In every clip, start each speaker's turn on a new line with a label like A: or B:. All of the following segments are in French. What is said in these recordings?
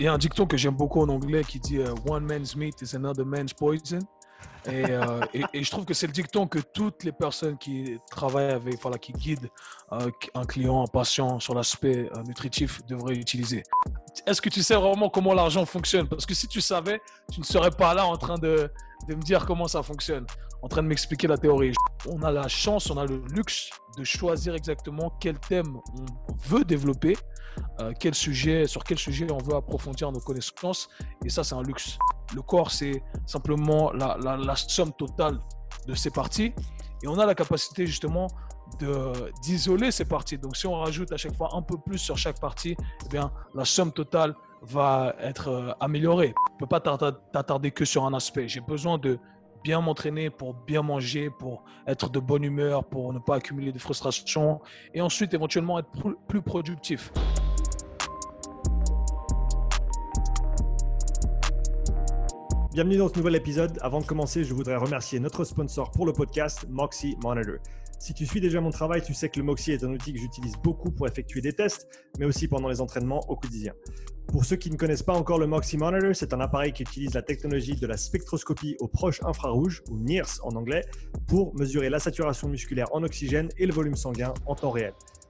A: Il y a un dicton que j'aime beaucoup en anglais qui dit euh, One man's meat is another man's poison. Euh, et, je trouve que c'est le dicton que toutes les personnes qui travaillent avec, voilà, qui guident euh, un client, un patient sur l'aspect nutritif devraient utiliser. Est-ce que tu sais vraiment comment l'argent fonctionne? Parce que si tu savais, tu ne serais pas là en train de, de me dire comment ça fonctionne, en train de m'expliquer la théorie. On a la chance, on a le luxe de choisir exactement quel thème on veut développer euh, quel sujet, sur quel sujet on veut approfondir nos connaissances. Et ça, c'est un luxe. Le corps, c'est simplement la, somme totale de ces parties. Et on a la capacité justement d'isoler ces parties. Donc, si on rajoute à chaque fois un peu plus sur chaque partie, eh bien, la somme totale va être euh, améliorée. Tu ne peux pas t'attarder que sur un aspect. J'ai besoin de bien m'entraîner pour bien manger, pour être de bonne humeur, pour ne pas accumuler de frustration et ensuite éventuellement être plus productif.
B: Bienvenue dans ce nouvel épisode. Avant de commencer, je voudrais remercier notre sponsor pour le podcast, Moxie Monitor. Si tu suis déjà mon travail, tu sais que le Moxie est un outil que j'utilise beaucoup pour effectuer des tests, mais aussi pendant les entraînements au quotidien. Pour ceux qui ne connaissent pas encore le Moxie Monitor, c'est un appareil qui utilise la technologie de la spectroscopie au proche infrarouge, ou NIRS en anglais, pour mesurer la saturation musculaire en oxygène et le volume sanguin en temps réel.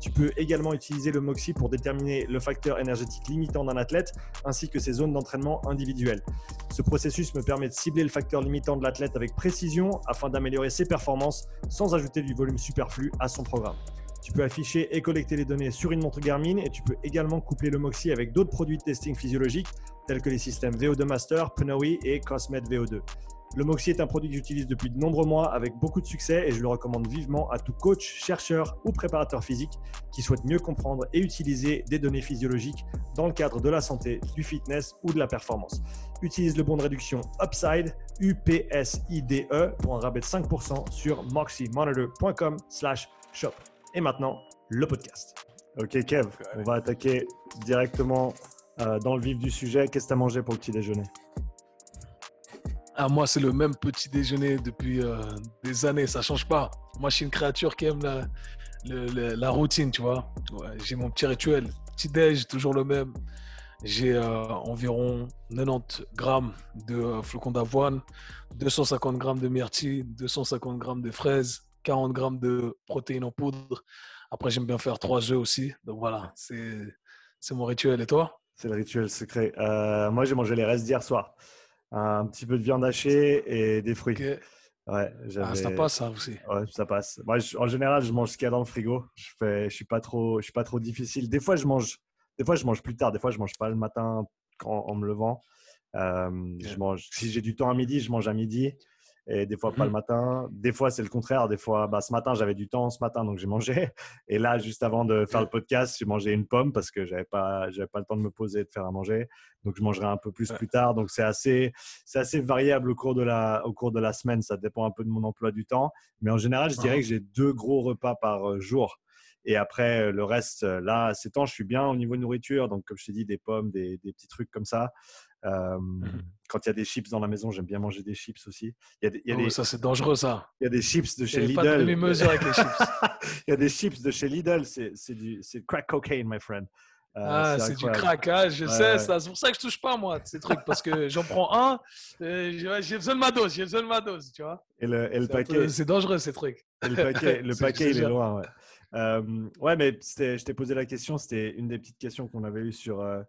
B: Tu peux également utiliser le Moxie pour déterminer le facteur énergétique limitant d'un athlète ainsi que ses zones d'entraînement individuelles. Ce processus me permet de cibler le facteur limitant de l'athlète avec précision afin d'améliorer ses performances sans ajouter du volume superflu à son programme. Tu peux afficher et collecter les données sur une montre Garmin et tu peux également coupler le Moxie avec d'autres produits de testing physiologique tels que les systèmes VO2 Master, Pnoe et Cosmet VO2. Le Moxie est un produit que j'utilise depuis de nombreux mois avec beaucoup de succès et je le recommande vivement à tout coach, chercheur ou préparateur physique qui souhaite mieux comprendre et utiliser des données physiologiques dans le cadre de la santé, du fitness ou de la performance. Utilise le bon de réduction Upside, UPSIDE pour un rabais de 5% sur moxiemonitor.com shop. Et maintenant, le podcast. Ok Kev, on va attaquer directement euh, dans le vif du sujet. Qu'est-ce que tu as mangé pour le petit déjeuner?
A: Ah, moi, c'est le même petit déjeuner depuis euh, des années, ça change pas. Moi, je suis une créature qui aime la, la routine, tu vois. j'ai mon petit rituel. Petit déj, toujours le même. J'ai euh, environ 90 grammes de euh, flocons d'avoine, 250 grammes de myrtille, 250 grammes de fraises, 40 grammes de protéines en poudre. Après, j'aime bien faire trois œufs aussi. Donc voilà, c'est mon rituel. Et toi?
B: C'est le rituel secret. moi, j'ai mangé les restes d'hier soir un petit peu de viande hachée et des fruits.
A: Ouais, ah, ça passe ça aussi.
B: Ouais, ça passe. Moi, en général, je mange ce qu'il y a dans le frigo. Je fais, je suis pas trop, je suis pas trop difficile. Des fois, je mange, des fois, je mange plus tard. Des fois, je mange pas le matin quand, en me levant. Euh, je mange. Si j'ai du temps à midi, je mange à midi et des fois pas le mmh. matin. Des fois, c'est le contraire. Des fois, bah, ce matin, j'avais du temps ce matin, donc j'ai mangé. Et là, juste avant de faire le podcast, j'ai mangé une pomme parce que j'avais pas, j'avais pas le temps de me poser et de faire à manger. Donc, je mangerai un peu plus plus tard. Donc, c'est assez, c'est assez variable au cours de la, au cours de la semaine. Ça dépend un peu de mon emploi du temps. Mais en général, je dirais que j'ai deux gros repas par euh, jour. Et après, euh, le reste, euh, là, ces temps, je suis bien au niveau de nourriture. Donc, comme je t'ai dit, des pommes, des, des petits trucs comme ça. Mmh quand il y a des chips dans la maison, j'aime bien manger des chips aussi.
A: Il y a, il y a oh, des, ça, c'est dangereux, ça.
B: Il y a des chips de chez Lidl. Pas de avec les chips. il y a des chips de chez Lidl. C'est du crack cocaine, my friend.
A: Euh, ah, c'est du crack, hein, je sais, c'est pour ça que je touche pas, moi, ces trucs, parce que j'en prends un, j'ai besoin de ma dose, j'ai besoin de ma dose, tu vois.
B: Et le, et le paquet.
A: C'est dangereux, ces trucs.
B: le paquet, le paquet il est loin, ouais. Euh, ouais, mais je t'ai posé la question, c'était une des petites questions qu'on avait eues sur, euh,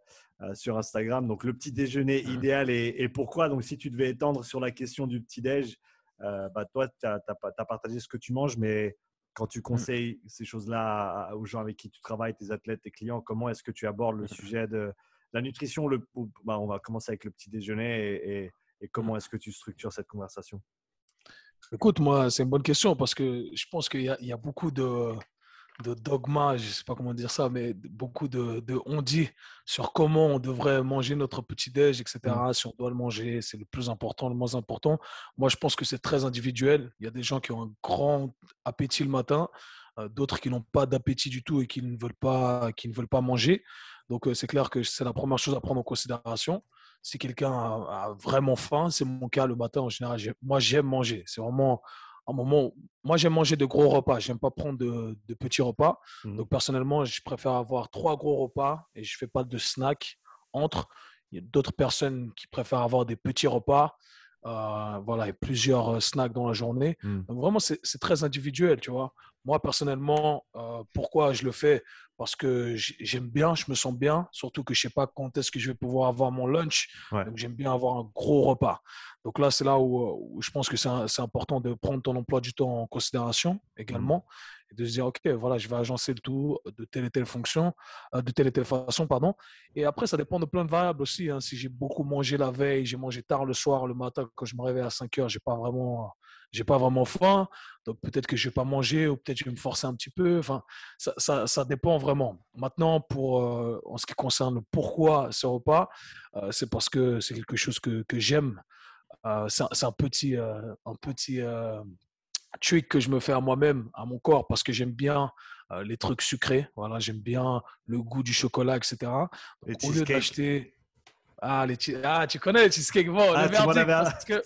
B: sur Instagram. Donc, le petit déjeuner mmh. idéal et, pourquoi? Donc, si tu devais étendre sur la question du petit déj, euh, bah, toi, tu as, partagé ce que tu manges, mais quand tu mmh. conseilles ces choses-là aux gens avec qui tu travailles, tes athlètes, tes clients, comment est-ce que tu abordes le sujet de la nutrition le, bah, On va commencer avec le petit déjeuner et, comment est-ce que tu structures cette conversation?
A: Écoute, moi, c'est une bonne question parce que je pense qu'il y, a beaucoup de, de dogma, je ne sais pas comment dire ça, mais beaucoup de, de on dit sur comment on devrait manger notre petit-déj, etc. Mmh. Si on doit le manger, c'est le plus important, le moins important. Moi, je pense que c'est très individuel. Il y a des gens qui ont un grand appétit le matin, euh, d'autres qui n'ont pas d'appétit du tout et qui ne veulent pas, qui ne veulent pas manger. Donc, euh, c'est clair que c'est la première chose à prendre en considération. Si quelqu'un a, vraiment faim, c'est mon cas le matin en général. Moi, j'aime manger. C'est vraiment un moment. Moi, j'aime manger de gros repas. J'aime pas prendre de, petits repas. Mmh Donc, personnellement, je préfère avoir trois gros repas et je fais pas de snack entre. Il y a d'autres personnes qui préfèrent avoir des petits repas. Euh, voilà, et plusieurs snacks dans la journée. Mmh. Donc, vraiment, c'est très individuel, tu vois. Moi, personnellement, euh, pourquoi je le fais? Parce que j'aime bien, je me sens bien, surtout que je ne sais pas quand est-ce que je vais pouvoir avoir mon lunch. Donc, j'aime bien avoir un gros repas. Donc là, c'est là où, je pense que c'est important de prendre ton emploi du temps en considération également. Mmh. Et de se dire, OK, voilà, je vais agencer le tout de telle et telle fonction, euh, de telle et telle façon, pardon. Et après, ça dépend de plein de variables aussi. Hein. Si j'ai beaucoup mangé la veille, j'ai mangé tard le soir, le matin, quand je me réveille à 5 heures, je n'ai pas vraiment j'ai pas vraiment faim, donc peut-être que je vais pas manger ou peut-être je vais me forcer un petit peu. Enfin, ça, ça, ça dépend vraiment. Maintenant, pour euh, en ce qui concerne pourquoi ce repas, euh, c'est parce que c'est quelque chose que, que j'aime. Euh, c'est un petit, un petit trick que je me fais à moi-même, à mon corps, parce que j'aime bien les trucs sucrés. Voilà, j'aime bien le goût du chocolat, etc. Donc, au lieu d'acheter ah, les ah, tu connais le cheesecake bon, ah,
B: tu m'en avais, que...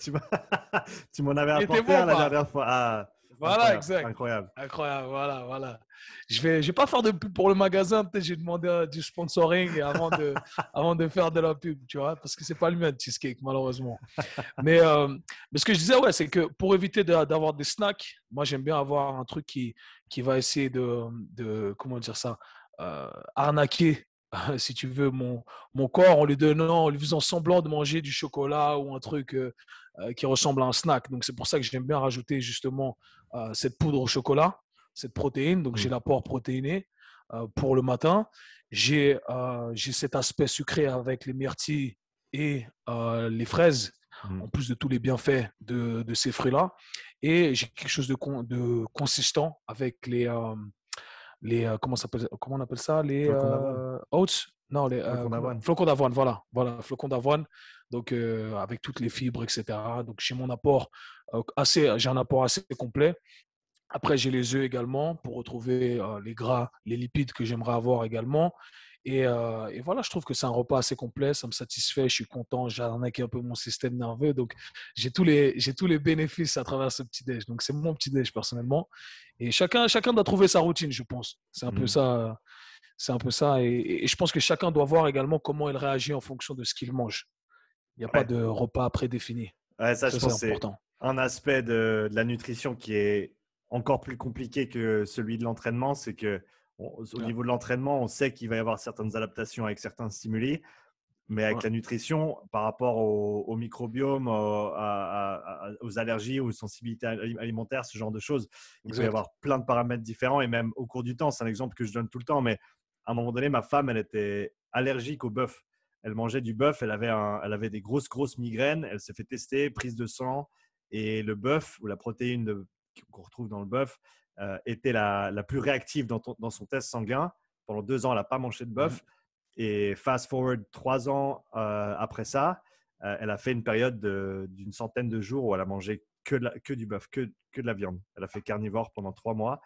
B: tu m'en avais apporté la dernière fois. Ah,
A: voilà, exact.
B: Incroyable.
A: Incroyable, voilà, voilà. Je vais, je vais pas faire de pub pour le magasin. Peut-être j'ai demandé euh, du sponsoring avant de, avant de faire de la pub, tu vois, parce que c'est pas le mien, cheesecake, malheureusement. Mais, euh, mais ce que je disais, ouais, c'est que pour éviter d'avoir des snacks, moi, j'aime bien avoir un truc qui, qui va essayer de, de comment dire ça, euh, arnaquer si tu veux, mon, mon corps en lui donnant, en lui faisant semblant de manger du chocolat ou un truc euh, euh, qui ressemble à un snack. Donc, c'est pour ça que j'aime bien rajouter justement euh, cette poudre au chocolat, cette protéine. Donc, j'ai l'apport protéiné pour le matin. J'ai cet aspect sucré avec les myrtilles et les fraises, mmh. en plus de tous les bienfaits de, de ces fruits-là. Et j'ai quelque chose de, de consistant avec les les euh, comment, on appelle ça les euh, oats non les euh, flocons d'avoine. voilà voilà flocons d'avoine. Donc avec toutes les fibres etc donc j'ai mon apport assez j'ai un apport assez complet. Après j'ai les œufs également pour retrouver les gras les lipides que j'aimerais avoir également. Euh, et, voilà, je trouve que c'est un repas assez complet, ça me satisfait, je suis content, j'ai arnaqué un peu mon système nerveux, donc j'ai tous les, j'ai tous les bénéfices à travers ce petit déj. Donc c'est mon petit déj personnellement. Et chacun, chacun doit trouver sa routine, je pense. C'est un peu mmh. ça. C'est un peu ça. Et, je pense que chacun doit voir également comment il réagit en fonction de ce qu'il mange. Il n'y a pas de repas prédéfini.
B: Ouais, ça, je pense c'est un aspect de, de la nutrition qui est encore plus compliqué que celui de l'entraînement, c'est que au niveau de l'entraînement, on sait qu'il va y avoir certaines adaptations avec certains stimuli, mais avec la nutrition, par rapport au, microbiome, aux allergies, aux sensibilités alimentaires, ce genre de choses, il va y avoir plein de paramètres différents et même au cours du temps. C'est un exemple que je donne tout le temps, mais à un moment donné, ma femme, elle était allergique au bœuf. Elle mangeait du bœuf, elle avait, elle avait des grosses, grosses migraines, elle s'est fait tester, prise de sang, et le bœuf ou la protéine qu'on retrouve dans le bœuf, euh, était la, la, plus réactive dans, dans, son test sanguin. Pendant deux ans, elle n'a pas mangé de bœuf. Et fast forward trois ans euh, après ça, euh, elle a fait une période d'une centaine de jours où elle a mangé que, que du bœuf, que, que, de la viande. Elle a fait carnivore pendant trois mois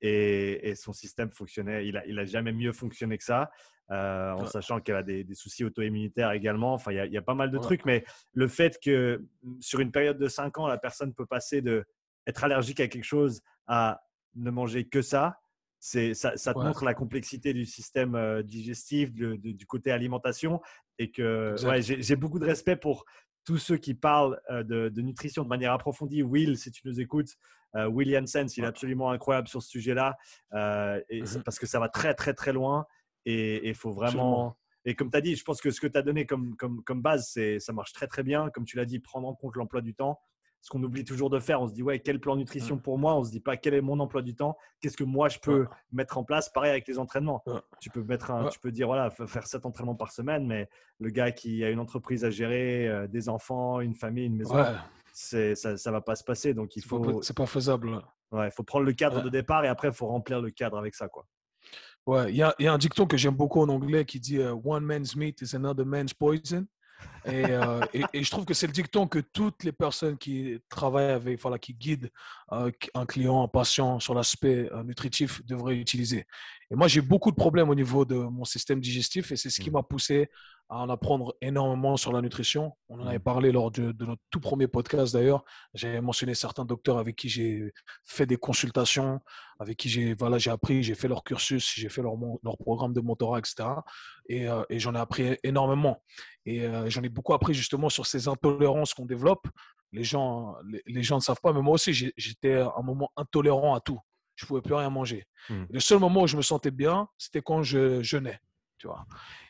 B: et, et, son système fonctionnait. Il a jamais mieux fonctionné que ça, en sachant qu'elle a des, des soucis auto-immunitaires également. Enfin, il y, a, il y, a pas mal de trucs, mais le fait que sur une période de cinq ans, la personne peut passer de être allergique à quelque chose à ne manger que ça, c'est ça, ça, te montre la complexité du système euh, digestif, du côté alimentation, et que j'ai beaucoup de respect pour tous ceux qui parlent euh, de, nutrition de manière approfondie. Will, si tu nous écoutes, euh, Will Janssen, il est absolument incroyable sur ce sujet-là, et mmh parce que ça va très très très loin, et il faut vraiment. Et comme tu as dit, je pense que ce que tu as donné comme, comme, comme base, ça marche très très bien. Comme tu l'as dit, prendre en compte l'emploi du temps ce qu'on oublie toujours de faire. On se dit, ouais, quel plan nutrition pour moi? On se dit pas, quel est mon emploi du temps? Qu'est-ce que moi, je peux mettre en place? Pareil avec les entraînements. Tu peux mettre un, tu peux dire, voilà, faire sept entraînements par semaine, mais le gars qui a une entreprise à gérer, euh, des enfants, une famille, une maison, ça, ça va pas se passer. Donc il faut.
A: C'est pas faisable.
B: Ouais, il faut prendre le cadre de départ et après il faut remplir le cadre avec ça, quoi.
A: Ouais, il y a, y a, un dicton que j'aime beaucoup en anglais qui dit euh, One man's meat is another man's poison. Euh, et, je trouve que c'est le dicton que toutes les personnes qui travaillent avec, voilà, qui guident euh, un client, un patient sur l'aspect nutritif devraient utiliser. Et moi, j'ai beaucoup de problèmes au niveau de mon système digestif et c'est ce qui mmh. m'a poussé à en apprendre énormément sur la nutrition. On en avait mmh. parlé lors de, notre tout premier podcast d'ailleurs. J'avais mentionné certains docteurs avec qui j'ai fait des consultations, avec qui j'ai voilà, j'ai appris, j'ai fait leur cursus, j'ai fait leur, leur programme de mentorat, etc. Et, euh, et j'en ai appris énormément. Et euh, j'en ai beaucoup appris justement sur ces intolérances qu'on développe. Les gens, les, les gens ne savent pas, mais moi aussi, j'étais à un moment intolérant à tout je pouvais plus rien manger. Mmh. Le seul moment où je me sentais bien, c'était quand je jeûnais, tu vois.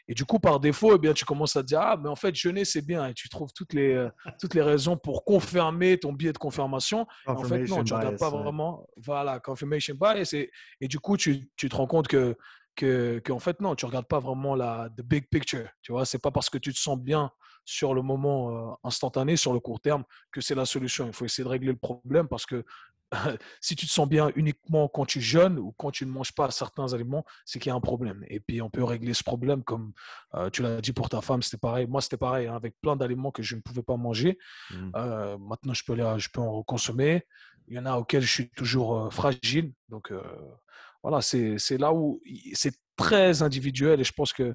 A: Et du coup, par défaut, eh bien, tu commences à te dire, ah, mais en fait, jeûner, c'est bien. Et tu trouves toutes les, euh, toutes les raisons pour confirmer ton biais de confirmation. En fait, non, tu ne regardes pas vraiment. Voilà, confirmation bias. Et, et du coup, tu, tu, te rends compte que, que, que, en fait, non, tu ne regardes pas vraiment la the big picture. Tu vois, c'est pas parce que tu te sens bien sur le moment euh, instantané, sur le court terme, que c'est la solution. Il faut essayer de régler le problème parce que si tu te sens bien uniquement quand tu jeûnes ou quand tu ne manges pas certains aliments, c'est qu'il y a un problème. Et puis, on peut régler ce problème comme euh, tu l'as dit pour ta femme, c'était pareil. Moi, c'était pareil, hein, avec plein d'aliments que je ne pouvais pas manger. Mmh. Euh, maintenant, je peux, les, je peux en consommer. Il y en a auxquels je suis toujours euh, fragile. Donc, voilà, c'est là où c'est très individuel. Et je pense que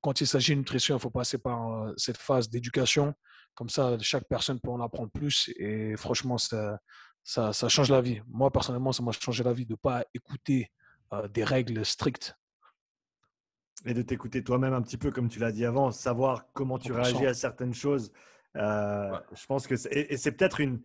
A: quand il s'agit de nutrition, il faut passer par cette phase d'éducation. Comme ça, chaque personne peut en apprendre plus. Et franchement, ça ça, ça, change la vie. Moi, personnellement, ça m'a changé la vie de ne pas écouter euh, des règles strictes.
B: Et de t'écouter toi-même un petit peu, comme tu l'as dit avant, savoir comment tu réagis à certaines choses. Euh, je pense que et c'est peut-être une,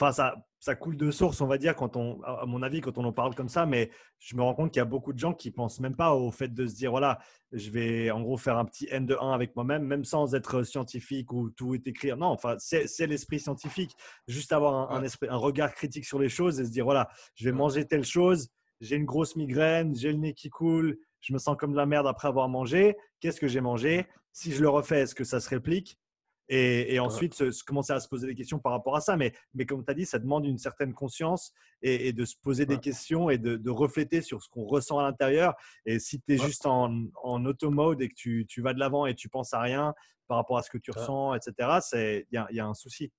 B: Enfin, ça, ça coule de source, on va dire, quand on, à mon avis, quand on en parle comme ça, mais je me rends compte qu'il y a beaucoup de gens qui pensent même pas au fait de se dire, voilà, je vais en gros faire un petit N de 1 avec moi-même, même sans être scientifique ou tout est écrit. Non, enfin, c'est l'esprit scientifique, juste avoir un, esprit, un regard critique sur les choses et se dire, voilà, je vais manger telle chose, j'ai une grosse migraine, j'ai le nez qui coule, je me sens comme de la merde après avoir mangé, qu'est-ce que j'ai mangé? Si je le refais, est-ce que ça se réplique? Et, ensuite se, commencer à se poser des questions par rapport à ça. Mais, mais comme tu as dit, ça demande une certaine conscience et, de se poser des questions et de, de refléter sur ce qu'on ressent à l'intérieur. Et si tu es juste en, en auto-mode et que tu, tu vas de l'avant et tu penses à rien par rapport à ce que tu ressens, etc., il y, y a, un souci.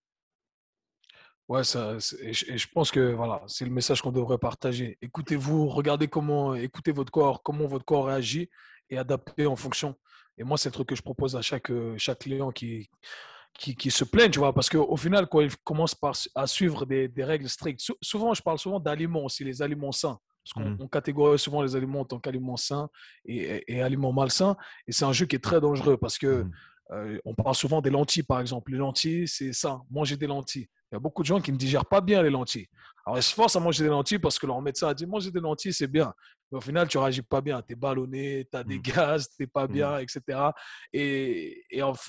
A: Ouais, ça, et je, pense que voilà, c'est le message qu'on devrait partager. Écoutez-vous, regardez comment, écoutez votre corps, comment votre corps réagit et adaptez en fonction. Et moi, c'est le truc que je propose à chaque, euh, chaque client qui, qui, qui se plaint, tu vois, parce qu'au final, quand ils commencent par, à suivre des, des règles strictes, souvent, je parle souvent d'aliments aussi, les aliments sains. Parce qu'on mmh. catégorise souvent les aliments en tant qu'aliments sains et, et, aliments malsains. Et c'est un jeu qui est très dangereux parce que mmh. euh, on parle souvent des lentilles, par exemple. Les lentilles, c'est ça, manger des lentilles. Il y a beaucoup de gens qui ne digèrent pas bien les lentilles. Alors, ils se forcent à manger des lentilles parce que leur médecin a dit manger des lentilles, c'est bien. Mais au final, tu ne réagis pas bien. Tu es ballonné, tu as des mmh. gaz, tu n'es pas mmh. bien, etc. Et,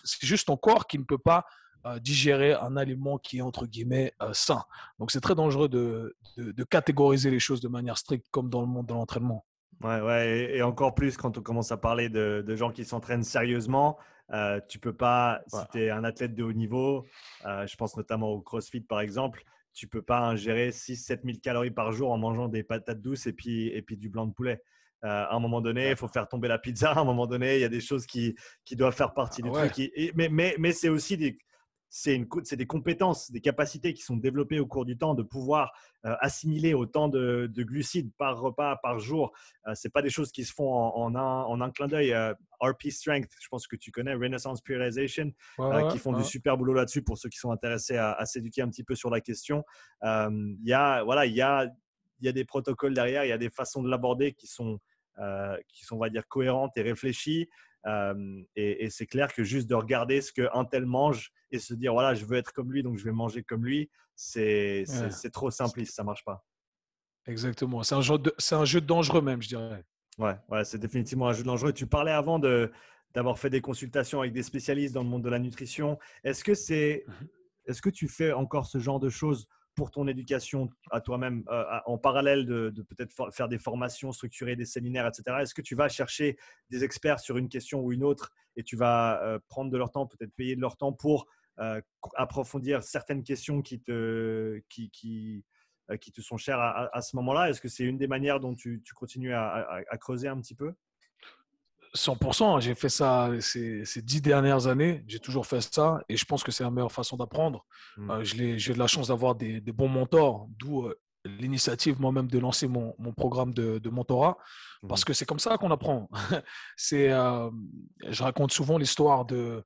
A: c'est juste ton corps qui ne peut pas euh, digérer un aliment qui est entre guillemets euh, sain. Donc, c'est très dangereux de, de, catégoriser les choses de manière stricte comme dans le monde de l'entraînement.
B: Ouais, ouais, et, encore plus quand on commence à parler de, de gens qui s'entraînent sérieusement. Euh, tu peux pas, si tu es un athlète de haut niveau, euh, je pense notamment au CrossFit par exemple, tu peux pas ingérer 6-7 000 calories par jour en mangeant des patates douces et puis, et puis du blanc de poulet. Euh, à un moment donné, il faut faire tomber la pizza. À un moment donné, il y a des choses qui, qui doivent faire partie du truc. mais mais, mais c'est aussi des, c'est des compétences, des capacités qui sont développées au cours du temps de pouvoir euh, assimiler autant de, glucides par repas, par jour. Euh, ce pas des choses qui se font en, un, en un, clin d'œil. Euh, RP Strength, je pense que tu connais, Renaissance Periodization, qui font du super boulot là-dessus pour ceux qui sont intéressés à, s'éduquer un petit peu sur la question. Il y, a, voilà, y, a, y a des protocoles derrière, il y a des façons de l'aborder qui sont, qui sont, on va dire, cohérentes et réfléchies et, c'est clair que juste de regarder ce qu'un tel mange et se dire voilà, je veux être comme lui, donc je vais manger comme lui, c'est trop simpliste, ça marche pas.
A: Exactement. C'est un, jeu un jeu dangereux même, je dirais.
B: Ouais, ouais c'est définitivement un jeu dangereux. Tu parlais avant d'avoir fait des consultations avec des spécialistes dans le monde de la nutrition. Est-ce que, c'est, mmh est-ce que tu fais encore ce genre de choses pour ton éducation à toi-même, euh, en parallèle de, peut-être faire des formations, structurer des séminaires, etc. Est-ce que tu vas chercher des experts sur une question ou une autre et tu vas euh, prendre de leur temps, peut-être payer de leur temps pour approfondir certaines questions qui te, qui, qui, qui te sont chères à, ce moment-là? Est-ce que c'est une des manières dont tu continues à, creuser un petit peu?
A: 100%, j'ai fait ça ces, ces, dix dernières années, j'ai toujours fait ça et je pense que c'est la meilleure façon d'apprendre. Mmh. j'ai de la chance d'avoir des, des, bons mentors, d'où l'initiative moi-même de lancer mon, mon programme de, de, mentorat, parce mmh. que c'est comme ça qu'on apprend. c'est, euh, je raconte souvent l'histoire de,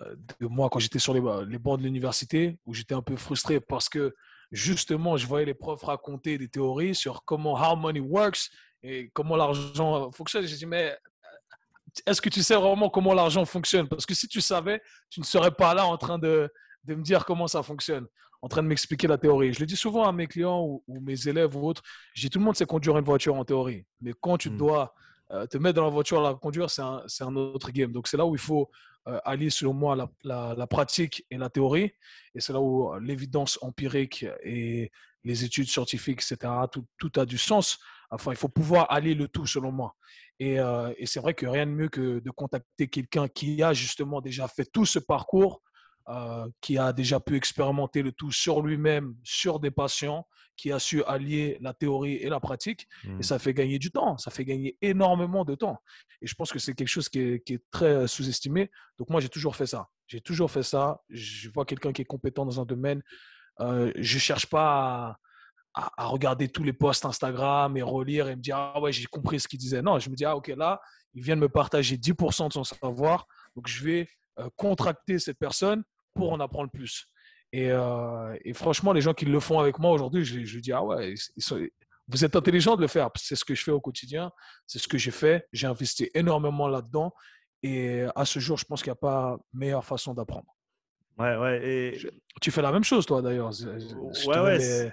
A: euh, de moi quand j'étais sur les, les bancs de l'université, où j'étais un peu frustré parce que justement, je voyais les profs raconter des théories sur comment how money works et comment l'argent fonctionne. J'ai dit, mais est-ce que tu sais vraiment comment l'argent fonctionne? Parce que si tu savais, tu ne serais pas là en train de, de me dire comment ça fonctionne en train de m'expliquer la théorie. Je le dis souvent à mes clients ou, mes élèves ou autres. Je dis tout le monde sait conduire une voiture en théorie. Mais quand tu hmm. dois euh, te mettre dans la voiture à la conduire, c'est un, un, autre game. Donc c'est là où il faut euh, allier, selon moi, la, la, pratique et la théorie. Et c'est là où euh, l'évidence empirique et les études scientifiques, etc., tout, tout, a du sens. Enfin, il faut pouvoir allier le tout, selon moi. Et, et c'est vrai que rien de mieux que de contacter quelqu'un qui a justement déjà fait tout ce parcours euh, qui a déjà pu expérimenter le tout sur lui-même, sur des patients, qui a su allier la théorie et la pratique. Et mmh. ça fait gagner du temps, ça fait gagner énormément de temps. Et je pense que c'est quelque chose qui est, très sous-estimé. Donc moi, j'ai toujours fait ça. J'ai toujours fait ça. Je vois quelqu'un qui est compétent dans un domaine. Euh, je ne cherche pas à, à, regarder tous les posts Instagram et relire et me dire, ah ouais, j'ai compris ce qu'il disait. Non, je me dis, ah ok, là, il vient de me partager 10% de son savoir. Donc je vais euh, contracter cette personne pour en apprendre plus. Et, euh, et, franchement, les gens qui le font avec moi aujourd'hui, je, je dis, ah ouais, vous êtes intelligent de le faire. C'est ce que je fais au quotidien, c'est ce que j'ai fait. J'ai investi énormément là-dedans. Et à ce jour, je pense qu'il n'y a pas meilleure façon d'apprendre.
B: Ouais, ouais. Et...
A: Tu fais la même chose, toi, d'ailleurs. Ouais, ouais.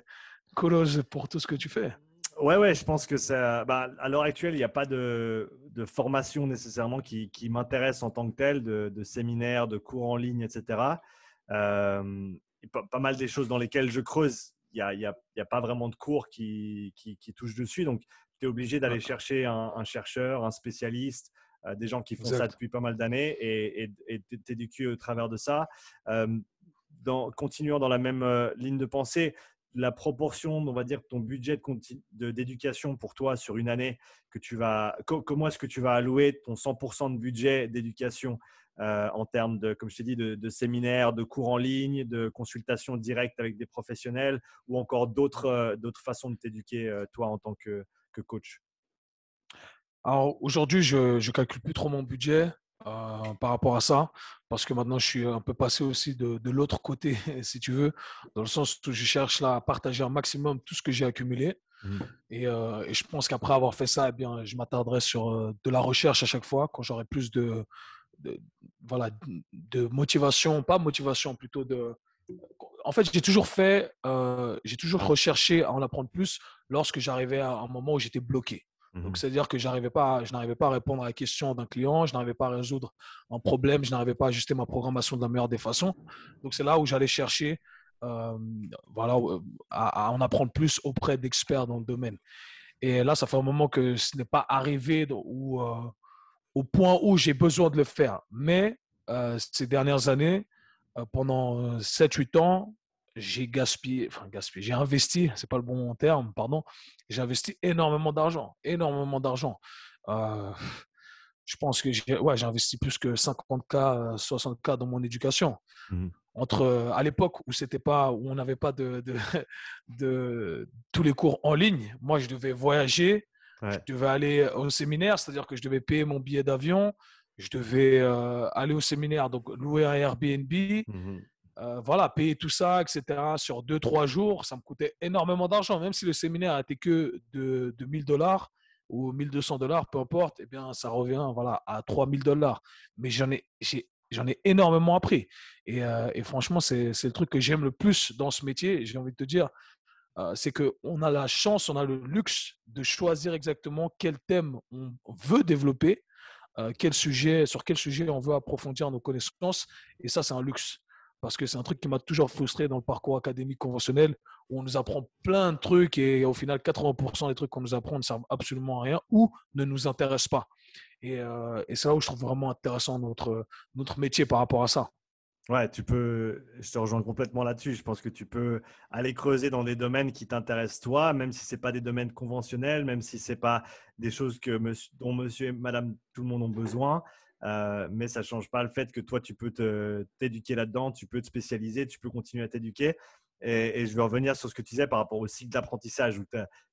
A: Colos pour tout ce que tu fais.
B: Ouais, ouais, je pense que ça. Bah, à l'heure actuelle, il n'y a pas de, de, formation nécessairement qui, qui m'intéresse en tant que tel, de, de, séminaires, de cours en ligne, etc. Euh, pas, mal des choses dans lesquelles je creuse. Il n'y a, y a, y a, pas vraiment de cours qui, qui, qui touchent dessus. Donc, tu es obligé d'aller chercher un, chercheur, un spécialiste, euh, des gens qui font ça depuis pas mal d'années et t'éduquer au travers de ça. Euh, dans, continuant dans la même ligne de pensée, la proportion, on va dire, ton budget d'éducation pour toi sur une année, que tu vas, comment est-ce que tu vas allouer ton 100% de budget d'éducation euh, en termes de, comme je t'ai dit, de, séminaires, de cours en ligne, de consultations directes avec des professionnels ou encore d'autres euh, façons de t'éduquer, euh, toi, en tant que, que coach?
A: Alors aujourd'hui, je ne calcule plus trop mon budget. Euh, par rapport à ça, parce que maintenant je suis un peu passé aussi de, de l'autre côté, si tu veux, dans le sens où je cherche là à partager un maximum tout ce que j'ai accumulé. Mmh. Et, euh, et, je pense qu'après avoir fait ça, eh bien, je m'attarderai sur euh, de la recherche à chaque fois, quand j'aurai plus de, de, voilà, de motivation, pas motivation, plutôt de... En fait, j'ai toujours fait, j'ai toujours recherché à en apprendre plus lorsque j'arrivais à un moment où j'étais bloqué. Donc, mmh c'est-à-dire que j'arrivais pas, je n'arrivais pas à répondre à la question d'un client, je n'arrivais pas à résoudre un problème, je n'arrivais pas à ajuster ma programmation de la meilleure des façons. Donc, c'est là où j'allais chercher euh, voilà, à, en apprendre plus auprès d'experts dans le domaine. Et là, ça fait un moment que ce n'est pas arrivé où, euh, au point où j'ai besoin de le faire. Mais euh, ces dernières années, pendant 7-8 ans, j'ai gaspillé, enfin gaspillé, j'ai investi, c'est pas le bon terme, pardon, j'ai investi énormément d'argent, énormément d'argent. Euh, je pense que j'ai ouais, investi plus que 50K, 60K dans mon éducation. Mmh Entre, euh, à l'époque où pas, où on n'avait pas de, de, de, tous les cours en ligne, moi je devais voyager, je devais aller au séminaire, c'est-à-dire que je devais payer mon billet d'avion, je devais euh, aller au séminaire, donc louer un Airbnb. Mmh euh, voilà, payer tout ça, etc., sur deux, trois jours, ça me coûtait énormément d'argent. Même si le séminaire n'était que de, de 1000 dollars ou 1200 dollars, peu importe, eh bien, ça revient voilà, à 3000 dollars. Mais j'en ai, j'en ai énormément appris. Et, euh, franchement, c'est, le truc que j'aime le plus dans ce métier. J'ai envie de te dire, euh, c'est qu'on a la chance, on a le luxe de choisir exactement quel thème on veut développer, quel sujet, sur quel sujet on veut approfondir nos connaissances. Et ça, c'est un luxe parce que c'est un truc qui m'a toujours frustré dans le parcours académique conventionnel, où on nous apprend plein de trucs et au final, 80% des trucs qu'on nous apprend ne servent absolument à rien ou ne nous intéressent pas. Et, euh, et c'est là où je trouve vraiment intéressant notre, notre métier par rapport à ça.
B: Ouais, tu peux, je te rejoins complètement là-dessus. Je pense que tu peux aller creuser dans des domaines qui t'intéressent toi, même si ce n'est pas des domaines conventionnels, même si ce n'est pas des choses que dont monsieur et madame tout le monde ont besoin. Euh, mais ça ne change pas le fait que toi, tu peux t'éduquer là-dedans, tu peux te spécialiser, tu peux continuer à t'éduquer. Et, je vais revenir sur ce que tu disais par rapport au cycle d'apprentissage où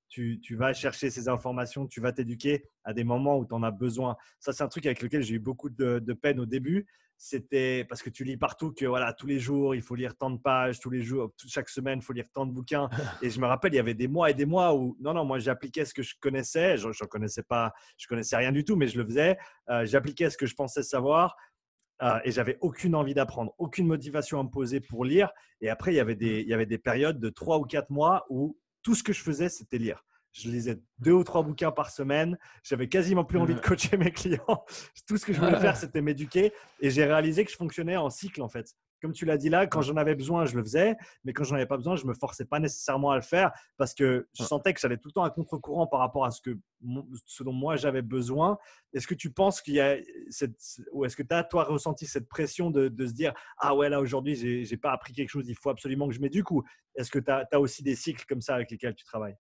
B: tu, tu, vas chercher ces informations, tu vas t'éduquer à des moments où tu en as besoin. Ça, c'est un truc avec lequel j'ai eu beaucoup de, de peine au début c'était parce que tu lis partout que voilà tous les jours il faut lire tant de pages, tous les jours, chaque semaine il faut lire tant de bouquins. Et je me rappelle il y avait des mois et des mois où non non moi j'appliquais ce que je connaissais, je, ne connaissais pas, je connaissais rien du tout, mais je le faisais. Euh, j'appliquais ce que je pensais savoir. Euh, et j'avais aucune envie d'apprendre, aucune motivation à me poser pour lire. Et après, il y avait des, il y avait des périodes de trois ou quatre mois où tout ce que je faisais, c'était lire. Je lisais deux ou trois bouquins par semaine. J'avais quasiment plus envie de coacher mes clients. Tout ce que je voulais faire, c'était m'éduquer. Et j'ai réalisé que je fonctionnais en cycle, en fait. Comme tu l'as dit là, quand j'en avais besoin, je le faisais. Mais quand j'en avais pas besoin, je me forçais pas nécessairement à le faire parce que je sentais que j'allais tout le temps à contre-courant par rapport à ce, que, ce dont moi j'avais besoin. Est-ce que tu penses qu'il y a cette, ou est-ce que tu as toi ressenti cette pression de, de se dire ah ouais là aujourd'hui j'ai, j'ai pas appris quelque chose, il faut absolument que je m'éduque ou est-ce que tu as, as aussi des cycles comme ça avec lesquels tu travailles?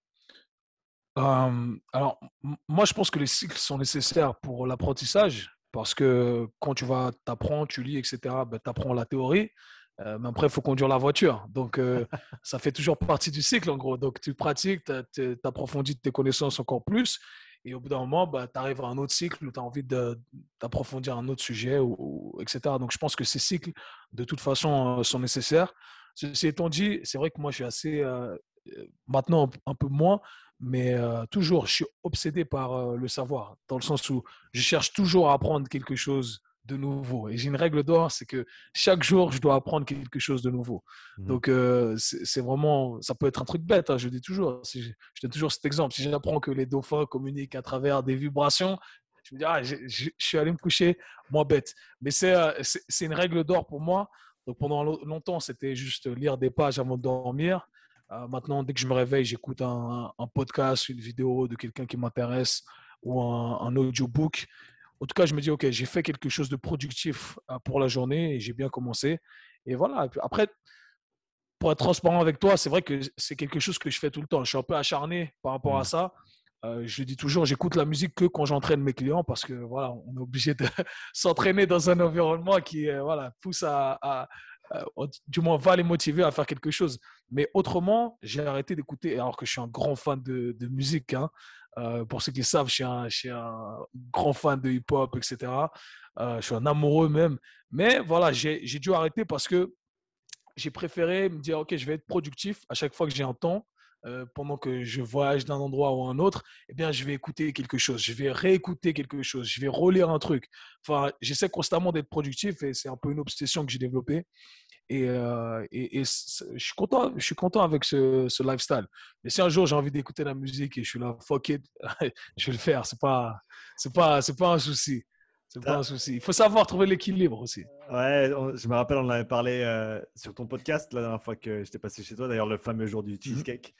A: Alors, moi, je pense que les cycles sont nécessaires pour l'apprentissage parce que quand tu vas t'apprendre, tu lis, etc., ben, tu apprends la théorie. mais après, il faut conduire la voiture. Donc, ça fait toujours partie du cycle, en gros. Donc, tu pratiques, tu approfondis tes connaissances encore plus. Et au bout d'un moment, bah, tu arrives à un autre cycle où tu as envie d'approfondir un autre sujet, ou, etc. Donc, je pense que ces cycles, de toute façon, sont nécessaires. Ceci étant dit, c'est vrai que moi, je suis assez, maintenant, un peu moins, mais toujours, je suis obsédé par le savoir, dans le sens où je cherche toujours à apprendre quelque chose de nouveau. Et j'ai une règle d'or, c'est que chaque jour, je dois apprendre quelque chose de nouveau. Mmh Donc, c'est vraiment, ça peut être un truc bête, hein, je dis toujours. Si je, donne toujours cet exemple. Si j'apprends que les dauphins communiquent à travers des vibrations, je me dis, ah, je, suis allé me coucher, moi bête. Mais c'est une règle d'or pour moi. Donc, pendant longtemps, c'était juste lire des pages avant de dormir. Euh, maintenant, dès que je me réveille, j'écoute un, podcast, une vidéo de quelqu'un qui m'intéresse ou un, audiobook. En tout cas, je me dis, OK, j'ai fait quelque chose de productif euh, pour la journée et j'ai bien commencé. Et voilà. Après, pour être transparent avec toi, c'est vrai que c'est quelque chose que je fais tout le temps. Je suis un peu acharné par rapport à mmh. ça. Euh, je dis toujours, j'écoute la musique que quand j'entraîne mes clients parce que voilà, on est obligé de s'entraîner dans un environnement qui voilà, pousse à, euh, du moins va les motiver à faire quelque chose. Mais autrement, j'ai arrêté d'écouter, alors que je suis un grand fan de, musique. Hein. Euh, pour ceux qui savent, je suis un, je suis un grand fan de hip-hop, etc. Euh, je suis un amoureux même. Mais voilà, j'ai dû arrêter parce que j'ai préféré me dire, OK, je vais être productif à chaque fois que j'ai un temps. Pendant que je voyage d'un endroit ou un autre, eh bien, je vais écouter quelque chose, je vais réécouter quelque chose, je vais relire un truc. Enfin, j'essaie constamment d'être productif et c'est un peu une obsession que j'ai développée. Et, et, je, suis content, je suis content avec ce, ce lifestyle. Mais si un jour j'ai envie d'écouter la musique et je suis là, fuck it, je vais le faire. Pas, c'est pas, c'est pas un souci. C'est pas un souci. Il faut savoir trouver l'équilibre aussi.
B: Ouais, je me rappelle, on en avait parlé sur ton podcast la dernière fois que j'étais passé chez toi, d'ailleurs, le fameux jour du mmh cheesecake.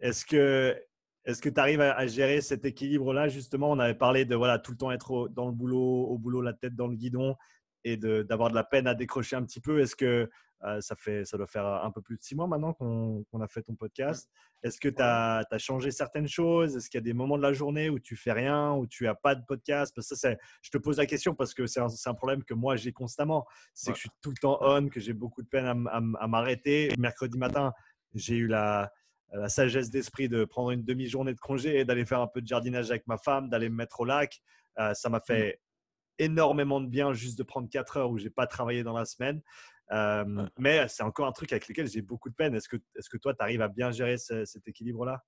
B: est-ce que est-ce que tu arrives à, gérer cet équilibre-là? Justement, on avait parlé de voilà, tout le temps être dans le boulot, au boulot, la tête dans le guidon et d'avoir de, la peine à décrocher un petit peu. Est-ce que euh, ça, fait, ça doit faire un peu plus de six mois maintenant qu'on a fait ton podcast Est-ce que tu as, changé certaines choses? Est-ce qu'il y a des moments de la journée où tu fais rien, où tu n'as pas de podcast? Parce que ça, Je te pose la question parce que c'est un, un, problème que moi j'ai constamment. C'est que je suis tout le temps on, que j'ai beaucoup de peine à, m'arrêter. Mercredi matin, j'ai eu la, la sagesse d'esprit de prendre une demi-journée de congé et d'aller faire un peu de jardinage avec ma femme, d'aller me mettre au lac. Euh, ça m'a mmh. fait énormément de bien juste de prendre 4 heures où j'ai pas travaillé dans la semaine. Euh, mais c'est encore un truc avec lequel j'ai beaucoup de peine. Est-ce que, est que toi, tu arrives à bien gérer cet équilibre-là?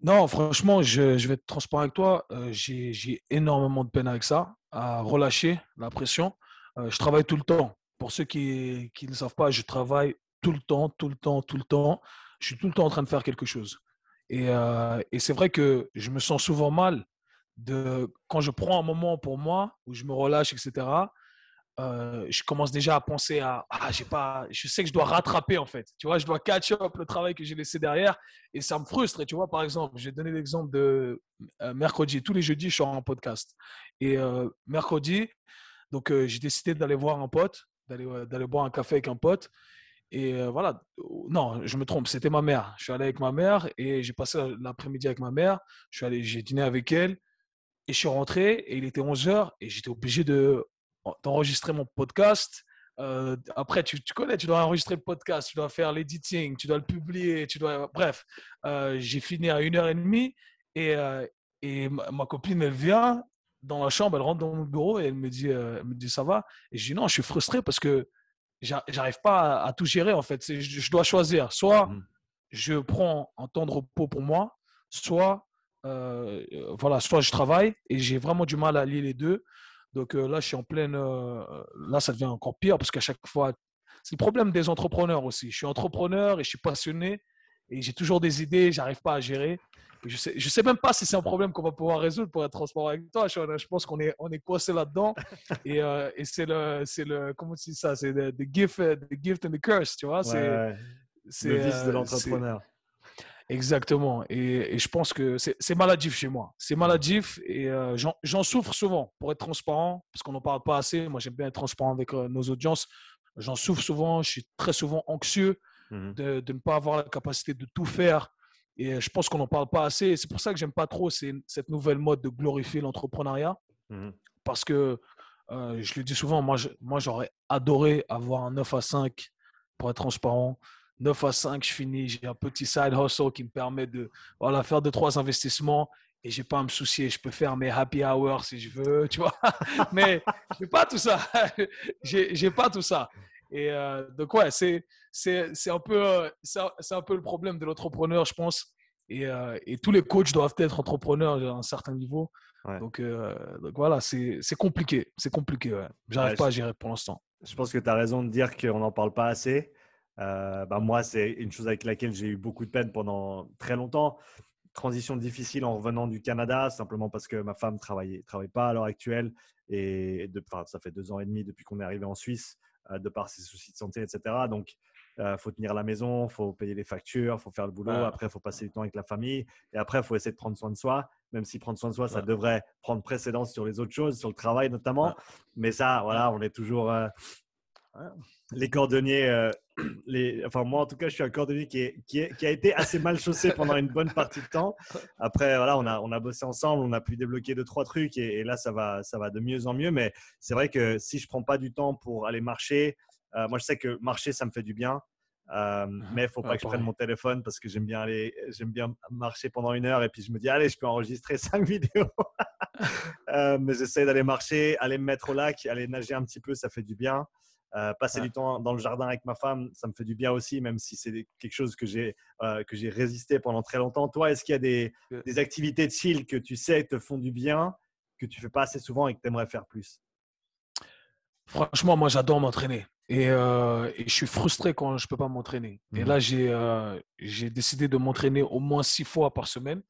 A: Non, franchement, je, vais être transparent avec toi. Euh, j'ai énormément de peine avec ça, à relâcher la pression. Euh, je travaille tout le temps. Pour ceux qui, qui ne savent pas, je travaille tout le temps, tout le temps, tout le temps. Je suis tout le temps en train de faire quelque chose. Et, et c'est vrai que je me sens souvent mal de quand je prends un moment pour moi où je me relâche, etc. Euh, je commence déjà à penser à ah j'ai pas je sais que je dois rattraper en fait tu vois je dois catch up le travail que j'ai laissé derrière et ça me frustre et tu vois par exemple j'ai donné l'exemple de euh, mercredi tous les jeudis je suis en podcast et euh, mercredi donc j'ai décidé d'aller voir un pote d'aller boire un café avec un pote. Et voilà, non, je me trompe, c'était ma mère. Je suis allé avec ma mère et j'ai passé l'après-midi avec ma mère. Je suis allé, j'ai dîné avec elle et je suis rentré et il était 11h et j'étais obligé de, d'enregistrer mon podcast. après, tu, tu, connais, tu dois enregistrer le podcast, tu dois faire l'editing, tu dois le publier, tu dois. Bref, j'ai fini à 1h30 et, et ma, ma, copine, elle vient dans la chambre, elle rentre dans mon bureau et elle me dit, elle me dit ça va? Et je dis non, je suis frustré parce que j'arrive pas à, tout gérer en fait. Je, dois choisir. Soit mmh. je prends un temps de repos pour moi, soit euh, voilà, soit je travaille et j'ai vraiment du mal à lier les deux. Donc euh, là, je suis en pleine. Euh, là, ça devient encore pire parce qu'à chaque fois, c'est le problème des entrepreneurs aussi. Je suis entrepreneur et je suis passionné et j'ai toujours des idées, j'arrive pas à gérer. Je sais, je sais même pas si c'est un problème qu'on va pouvoir résoudre pour être transparent avec toi. Je, pense qu'on est, on est coincé là-dedans. et, euh, et c'est le, c'est le, comment tu dis ça? C'est the, gift, the gift and the curse, tu vois?
B: C'est, le vice de l'entrepreneur.
A: Exactement. Et, et, je pense que c'est maladif chez moi. C'est maladif et euh, j'en souffre souvent, pour être transparent, parce qu'on n'en parle pas assez. Moi, j'aime bien être transparent avec nos audiences. J'en souffre souvent. Je suis très souvent anxieux mmh de, de, ne pas avoir la capacité de tout faire et je pense qu'on n'en parle pas assez. C'est pour ça que j'aime pas trop cette nouvelle mode de glorifier l'entrepreneuriat. Mmh Parce que, je le dis souvent, moi, moi j'aurais adoré avoir un 9 à 5 pour être transparent. 9 à 5, je finis, j'ai un petit side hustle qui me permet de voilà, faire deux, trois investissements et j'ai pas à me soucier. Je peux faire mes happy hours si je veux, tu vois. Mais j'ai pas tout ça. j'ai pas tout ça. Et donc, ouais, c'est un, peu, euh, un peu le problème de l'entrepreneur, je pense. Et, euh, et, tous les coachs doivent être entrepreneurs à un certain niveau. Donc, euh, donc, voilà, c'est compliqué. C'est compliqué. Ouais. J'arrive pas à gérer pour l'instant.
B: Je pense que tu as raison de dire qu'on n'en parle pas assez. Bah moi, c'est une chose avec laquelle j'ai eu beaucoup de peine pendant très longtemps. Transition difficile en revenant du Canada, simplement parce que ma femme ne travaille, travaille pas à l'heure actuelle. Et de, ça fait deux ans et demi depuis qu'on est arrivé en Suisse, de par ses soucis de santé, etc. Donc, il euh, faut tenir la maison, il faut payer les factures, il faut faire le boulot. Après, il faut passer du temps avec la famille. Et après, il faut essayer de prendre soin de soi, même si prendre soin de soi, ça devrait prendre précédence sur les autres choses, sur le travail notamment. Mais ça, voilà, on est toujours euh, les cordonniers. Les... Enfin, moi, en tout cas, je suis un cordonnier qui, est, qui, a été assez mal chaussé pendant une bonne partie de temps. Après, voilà, on a, on a bossé ensemble, on a pu débloquer deux, trois trucs et, là, ça va, ça va de mieux en mieux. Mais c'est vrai que si je prends pas du temps pour aller marcher, euh, moi, je sais que marcher, ça me fait du bien. Euh, mmh mais il ne faut pas que je prenne mon téléphone parce que j'aime bien aller, j'aime bien marcher pendant une heure et puis je me dis allez, je peux enregistrer cinq vidéos. Euh, mais j'essaie d'aller marcher, aller me mettre au lac, aller nager un petit peu, ça fait du bien. Passer du temps dans le jardin avec ma femme, ça me fait du bien aussi, même si c'est quelque chose que j'ai que j'ai résisté pendant très longtemps. Toi, est-ce qu'il y a des, des, activités de chill que tu sais te font du bien, que tu fais pas assez souvent et que tu aimerais faire plus?
A: Franchement, moi, j'adore m'entraîner. Et, euh, et, je suis frustré quand je ne peux pas m'entraîner. Et mmh là, j'ai euh, j'ai décidé de m'entraîner au moins six fois par semaine.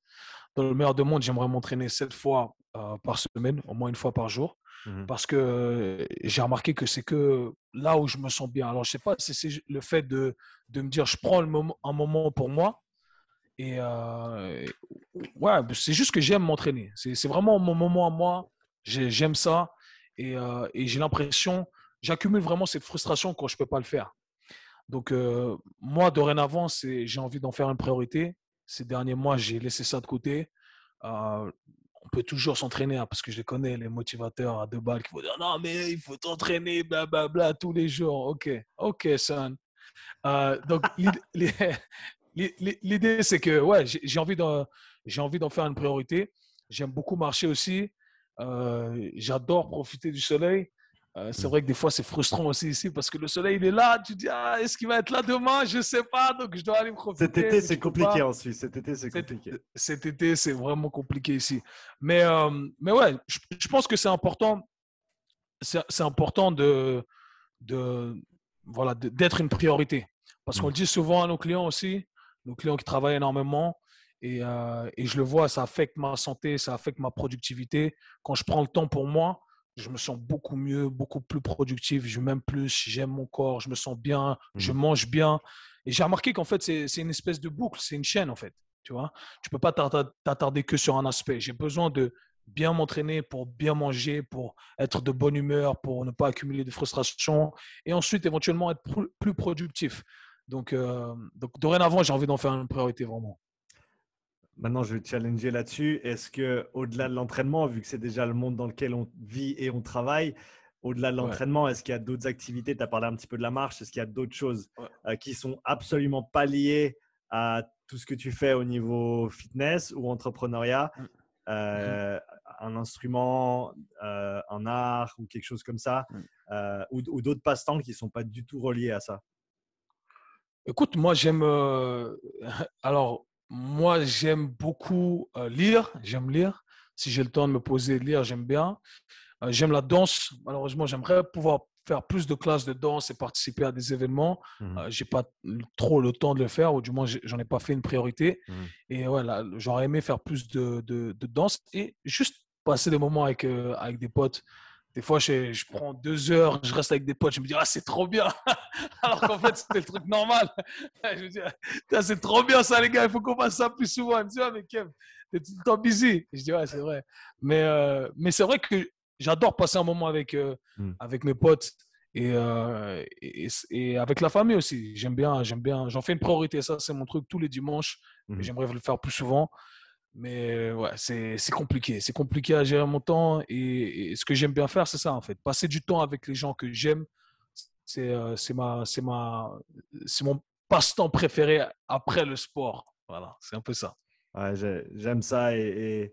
A: Dans le meilleur des mondes, j'aimerais m'entraîner sept fois euh, par semaine, au moins une fois par jour. Mmh parce que j'ai remarqué que c'est que là où je me sens bien. Alors, je ne sais pas c'est le fait de, de, me dire je prends un moment pour moi. Et ouais, c'est juste que j'aime m'entraîner. C'est vraiment mon moment à moi. J'aime ça. Et, et j'ai l'impression j'accumule vraiment cette frustration quand je ne peux pas le faire. Donc, euh, moi, dorénavant, j'ai envie d'en faire une priorité. Ces derniers mois, j'ai laissé ça de côté. Euh, on peut toujours s'entraîner, hein, parce que je connais, les motivateurs à deux balles qui vont dire non, mais il faut t'entraîner, blablabla, tous les jours. Ok, ok, son. Euh, donc, l'idée, c'est que ouais, j'ai envie d'en faire une priorité. J'aime beaucoup marcher aussi. J'adore profiter du soleil. Euh, c'est mmh. vrai que des fois, c'est frustrant aussi ici parce que le soleil, il est là. Tu dis, ah, est-ce qu'il va être là demain? Je ne sais pas. Donc, je dois aller profiter.
B: Cet été, c'est compliqué en Suisse. Cet été, c'est
A: compliqué. Cet, été, c'est vraiment compliqué ici. Mais, euh, mais ouais, je, pense que c'est important. C'est important de, de voilà, d'être une priorité. Parce qu'on mmh. le dit souvent à nos clients aussi, nos clients qui travaillent énormément. Et, euh, et je le vois, ça affecte ma santé, ça affecte ma productivité. Quand je prends le temps pour moi, je me sens beaucoup mieux, beaucoup plus productif, je m'aime plus, j'aime mon corps, je me sens bien, je mmh mange bien. Et j'ai remarqué qu'en fait, c'est une espèce de boucle, c'est une chaîne en fait. Tu vois, tu peux pas t'attarder que sur un aspect. J'ai besoin de bien m'entraîner, pour bien manger, pour être de bonne humeur, pour ne pas accumuler de frustration et ensuite éventuellement être plus productif. Donc, euh, donc dorénavant, j'ai envie d'en faire une priorité vraiment.
B: Maintenant, je vais te challenger là-dessus. Est-ce que, au-delà de l'entraînement, vu que c'est déjà le monde dans lequel on vit et on travaille, au-delà de l'entraînement, est-ce qu'il y a d'autres activités? Tu as parlé un petit peu de la marche. Est-ce qu'il y a d'autres choses euh, qui sont absolument pas liées à tout ce que tu fais au niveau fitness ou entrepreneuriat? Mmh. euh, Un instrument, euh, un art ou quelque chose comme ça mmh. Ou, ou d'autres passe-temps qui ne sont pas du tout reliés à ça?
A: Écoute, moi, j'aime. alors, moi, j'aime beaucoup lire. J'aime lire. Si j'ai le temps de me poser et de lire, j'aime bien. Euh, j'aime la danse. Malheureusement, j'aimerais pouvoir faire plus de classes de danse et participer à des événements. Mmh euh, j'ai pas trop le temps de le faire, ou du moins, j'en ai pas fait une priorité. Mmh. Et voilà, j'aurais aimé faire plus de, de, danse et juste passer des moments avec, euh, avec des potes. Des fois, je, je, prends deux heures, je reste avec des potes, je me dis, ah, c'est trop bien. Alors qu'en fait, c'était le truc normal. je me dis, c'est trop bien ça, les gars, il faut qu'on fasse ça plus souvent. Il me dit, ah, mais Kev, t'es tout le temps busy. je dis, ouais, c'est vrai. Mais, mais c'est vrai que j'adore passer un moment avec, euh, mmh. avec mes potes euh, et, et, avec la famille aussi. J'aime bien, j'aime bien. J'en fais une priorité. Ça, c'est mon truc tous les dimanches. Mmh. J'aimerais le faire plus souvent. Mais ouais, c'est compliqué. C'est compliqué à gérer mon temps. Et, ce que j'aime bien faire, c'est ça, en fait. Passer du temps avec les gens que j'aime, c'est euh, mon passe-temps préféré après le sport. Voilà, c'est un peu ça.
B: Ouais, j'aime ça et,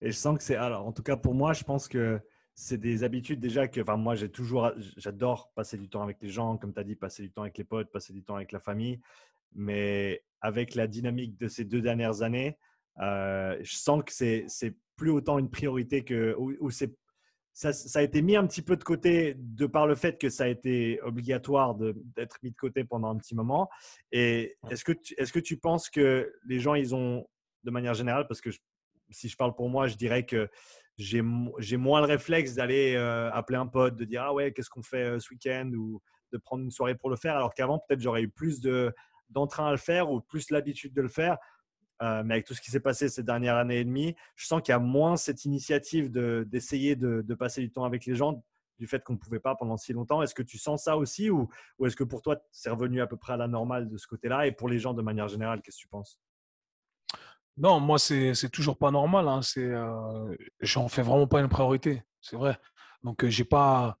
B: et, je sens que c'est. Alors, en tout cas, pour moi, je pense que c'est des habitudes déjà que enfin, moi, j'ai toujours, j'adore passer du temps avec les gens, comme tu as dit, passer du temps avec les potes, passer du temps avec la famille. Mais avec la dynamique de ces deux dernières années, euh, je sens que c'est, c'est plus autant une priorité que, ou, c'est, ça, ça, a été mis un petit peu de côté de par le fait que ça a été obligatoire d'être mis de côté pendant un petit moment. Et est-ce que, tu, est-ce que tu penses que les gens, ils ont, de manière générale, parce que si je parle pour moi, je dirais que j'ai moins le réflexe d'aller euh, appeler un pote, de dire ah ouais, qu'est-ce qu'on fait euh, ce week-end? ou de prendre une soirée pour le faire. Alors qu'avant, peut-être j'aurais eu plus d'entrain à le faire ou plus l'habitude de le faire. Euh, mais avec tout ce qui s'est passé ces dernières années et demie, je sens qu'il y a moins cette initiative d'essayer de, passer du temps avec les gens du fait qu'on ne pouvait pas pendant si longtemps. Est-ce que tu sens ça aussi ou, est-ce que pour toi, c'est revenu à peu près à la normale de ce côté-là Et pour les gens de manière générale, qu'est-ce que tu penses?
A: Non, moi, c'est toujours pas normal. Hein. Euh, j'en fais vraiment pas une priorité, c'est vrai. Donc, j'ai pas.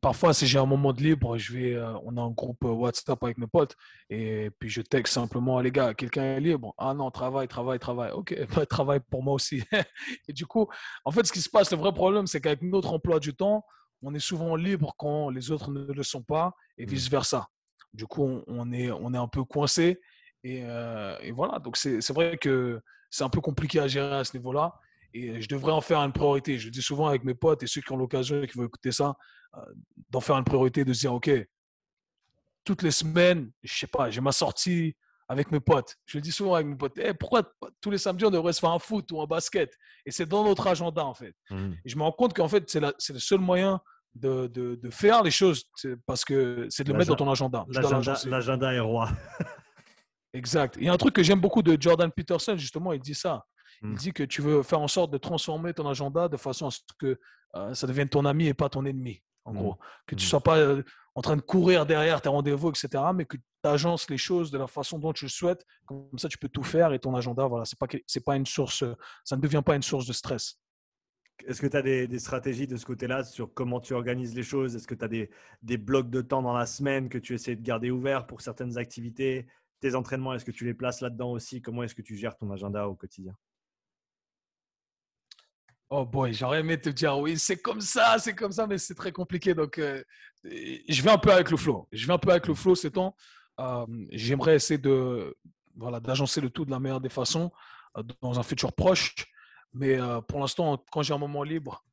A: Parfois, si j'ai un moment de libre, je vais, on a un groupe WhatsApp avec mes potes et puis je texte simplement les gars, quelqu'un est libre? Ah non, travail, travail, travail. Ok, bah, travail pour moi aussi. et du coup, en fait, ce qui se passe, le vrai problème, c'est qu'avec notre emploi du temps, on est souvent libre quand les autres ne le sont pas et mmh. vice versa. Du coup, on est, on est un peu coincé euh, et, voilà, donc c'est vrai que c'est un peu compliqué à gérer à ce niveau-là. Et je devrais en faire une priorité. Je dis souvent avec mes potes et ceux qui ont l'occasion et qui vont écouter ça, euh, d'en faire une priorité, de se dire, OK, toutes les semaines, je sais pas, j'ai ma sortie avec mes potes. Je le dis souvent avec mes potes, eh, pourquoi tous les samedis on devrait se faire un foot ou un basket? Et c'est dans notre agenda en fait. Mmh. Et je me rends compte qu'en fait, c'est le seul moyen de, de, de, faire les choses parce que c'est de le mettre dans ton agenda.
B: L'agenda est roi.
A: Exact. Il y a un truc que j'aime beaucoup de Jordan Peterson, justement, il dit ça. Il hmm. dit que tu veux faire en sorte de transformer ton agenda de façon à ce que euh, ça devienne ton ami et pas ton ennemi, en gros. Que tu ne hmm. sois pas euh, en train de courir derrière tes rendez-vous, etc., mais que tu agences les choses de la façon dont tu le souhaites. Comme ça, tu peux tout faire et ton agenda, voilà, c'est pas, c'est pas une source, ça ne devient pas une source de stress.
B: Est-ce que tu as des, des, stratégies de ce côté-là sur comment tu organises les choses? Est-ce que tu as des, des blocs de temps dans la semaine que tu essaies de garder ouverts pour certaines activités? Tes entraînements, est-ce que tu les places là-dedans aussi? Comment est-ce que tu gères ton agenda au quotidien?
A: Oh boy, j'aurais aimé te dire oui, c'est comme ça, c'est comme ça, mais c'est très compliqué. Donc, euh, je vais un peu avec le flow. Je vais un peu avec le flow ces temps. Euh, j'aimerais essayer de voilà d'agencer le tout de la meilleure des façons euh, dans un futur proche. Mais pour l'instant, quand j'ai un moment libre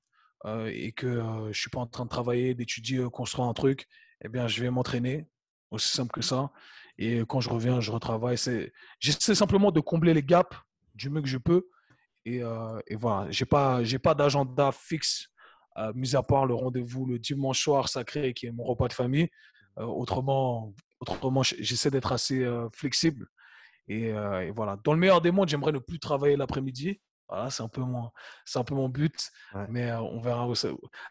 A: et que je suis pas en train de travailler, d'étudier, construire un truc, eh bien, je vais m'entraîner. Aussi simple que ça. Et quand je reviens, je retravaille. J'essaie simplement de combler les gaps du mieux que je peux. Et, euh, et voilà, je n'ai pas, pas d'agenda fixe, euh, mis à part le rendez-vous le dimanche soir sacré qui est mon repas de famille. Euh, autrement, autrement j'essaie d'être assez flexible. Et, et, voilà, dans le meilleur des mondes, j'aimerais ne plus travailler l'après-midi. Voilà, c'est un peu mon, c'est un peu mon but, mais on verra où ça.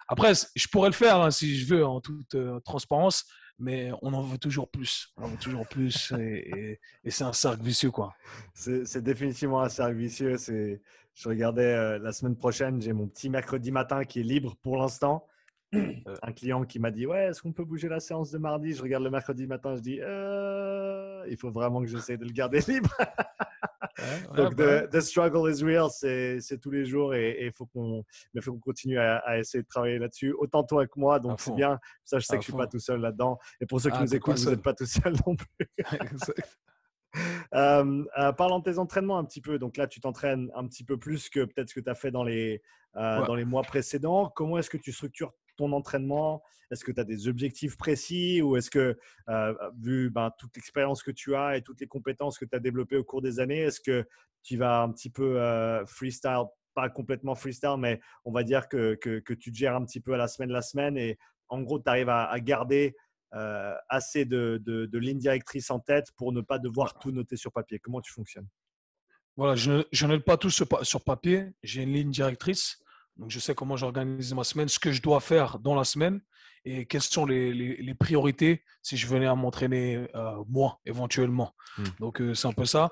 A: Après, je pourrais le faire hein, si je veux, en toute transparence, mais on en veut toujours plus. On en veut toujours plus, et, c'est un cercle vicieux, quoi.
B: C'est définitivement un cercle vicieux. C'est, je regardais la semaine prochaine, j'ai mon petit mercredi matin qui est libre pour l'instant. un client qui m'a dit ouais est-ce qu'on peut bouger la séance de mardi? Je regarde le mercredi matin je dis euh, il faut vraiment que j'essaie de le garder libre. Donc bah the, struggle is real c'est tous les jours et il faut qu'on continue à, essayer de travailler là-dessus autant toi que moi donc c'est bien. Ça je sais que je suis pas tout seul là-dedans. Et pour ceux qui ah, nous écoutent vous n'êtes pas tout seul non plus Euh, euh, parlant de tes entraînements un petit peu, donc là tu t'entraînes un petit peu plus que peut-être ce que tu as fait dans les, euh, dans les mois précédents. Comment est-ce que tu structures ton entraînement? Est-ce que tu as des objectifs précis ou est-ce que, vu ben, toute l'expérience que tu as et toutes les compétences que tu as développées au cours des années, est-ce que tu vas un petit peu freestyle Pas complètement freestyle, mais on va dire que, que, que, tu te gères un petit peu à la semaine, la semaine et en gros, tu arrives à, garder euh, assez de, de, de, lignes directrices en tête pour ne pas devoir tout noter sur papier. Comment tu fonctionnes?
A: Voilà, je, je note pas tout sur, sur papier. J'ai une ligne directrice donc, je sais comment j'organise ma semaine, ce que je dois faire dans la semaine et quelles sont les, les, priorités si je venais à m'entraîner euh, moi, éventuellement. Hmm. Donc, euh, c'est un peu ça.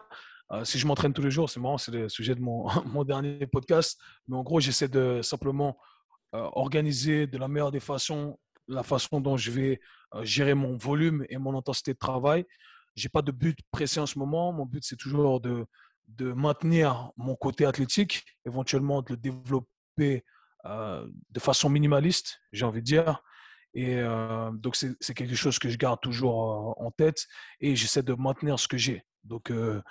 A: Euh, si je m'entraîne tous les jours, c'est marrant, c'est le sujet de mon, mon, dernier podcast. Mais en gros, j'essaie de simplement organiser de la meilleure des façons la façon dont je vais gérer mon volume et mon intensité de travail. Je n'ai pas de but précis en ce moment. Mon but, c'est toujours de, de maintenir mon côté athlétique, éventuellement de le développer euh, de façon minimaliste, j'ai envie de dire. Et euh, donc, c'est quelque chose que je garde toujours en tête et j'essaie de maintenir ce que j'ai. Donc, euh,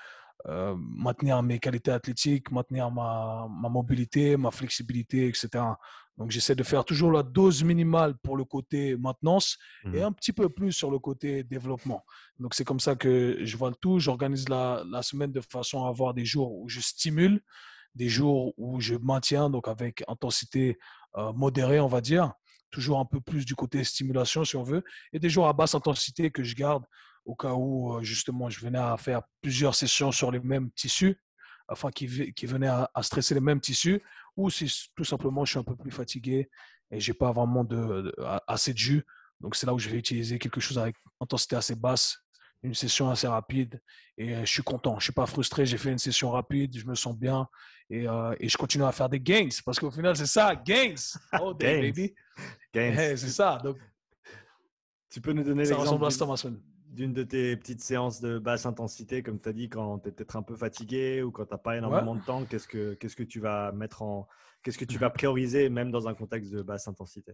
A: maintenir mes qualités athlétiques, maintenir ma, ma, mobilité, ma flexibilité, etc. Donc, j'essaie de faire toujours la dose minimale pour le côté maintenance et mmh un petit peu plus sur le côté développement. Donc, c'est comme ça que je vois le tout. J'organise la, la, semaine de façon à avoir des jours où je stimule des jours où je maintiens, donc avec intensité euh, modérée, on va dire, toujours un peu plus du côté stimulation, si on veut, et des jours à basse intensité que je garde au cas où, justement, je venais à faire plusieurs sessions sur les mêmes tissus, afin qu'ils qui venaient à, stresser les mêmes tissus, ou si tout simplement je suis un peu plus fatigué et j'ai pas vraiment de, assez de jus. Donc, c'est là où je vais utiliser quelque chose avec intensité assez basse une session assez rapide et je suis content. Je suis pas frustré. J'ai fait une session rapide, je me sens bien et, et je continue à faire des gains parce qu'au final, c'est ça, gains. Oh, day, baby. Gains. c'est ça. Donc,
B: tu peux nous donner l'exemple d'une de tes petites séances de basse intensité, comme tu as dit, quand tu es peut-être un peu fatigué ou quand tu n'as pas énormément de temps, qu'est-ce que, qu'est-ce que tu vas mettre en. Qu'est-ce que tu vas prioriser, même dans un contexte de basse intensité?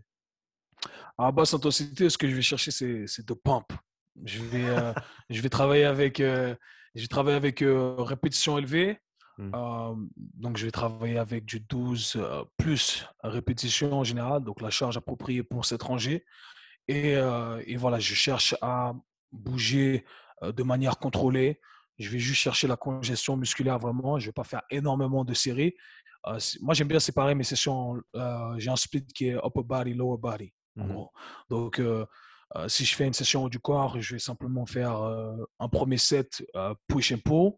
A: À basse intensité, ce que je vais chercher, c'est de pump. Je vais, euh, je vais travailler avec, euh, je vais travailler avec euh, répétition élevée. Mmh. donc, je vais travailler avec du 12 plus répétition en général, donc la charge appropriée pour cette rangée. Et, et voilà, je cherche à bouger de manière contrôlée. Je vais juste chercher la congestion musculaire vraiment. Je ne vais pas faire énormément de séries. moi, j'aime bien séparer mes sessions. J'ai un split qui est upper body, lower body. Mmh. Donc, euh, si je fais une session du corps, je vais simplement faire euh, un premier set euh, push and pull.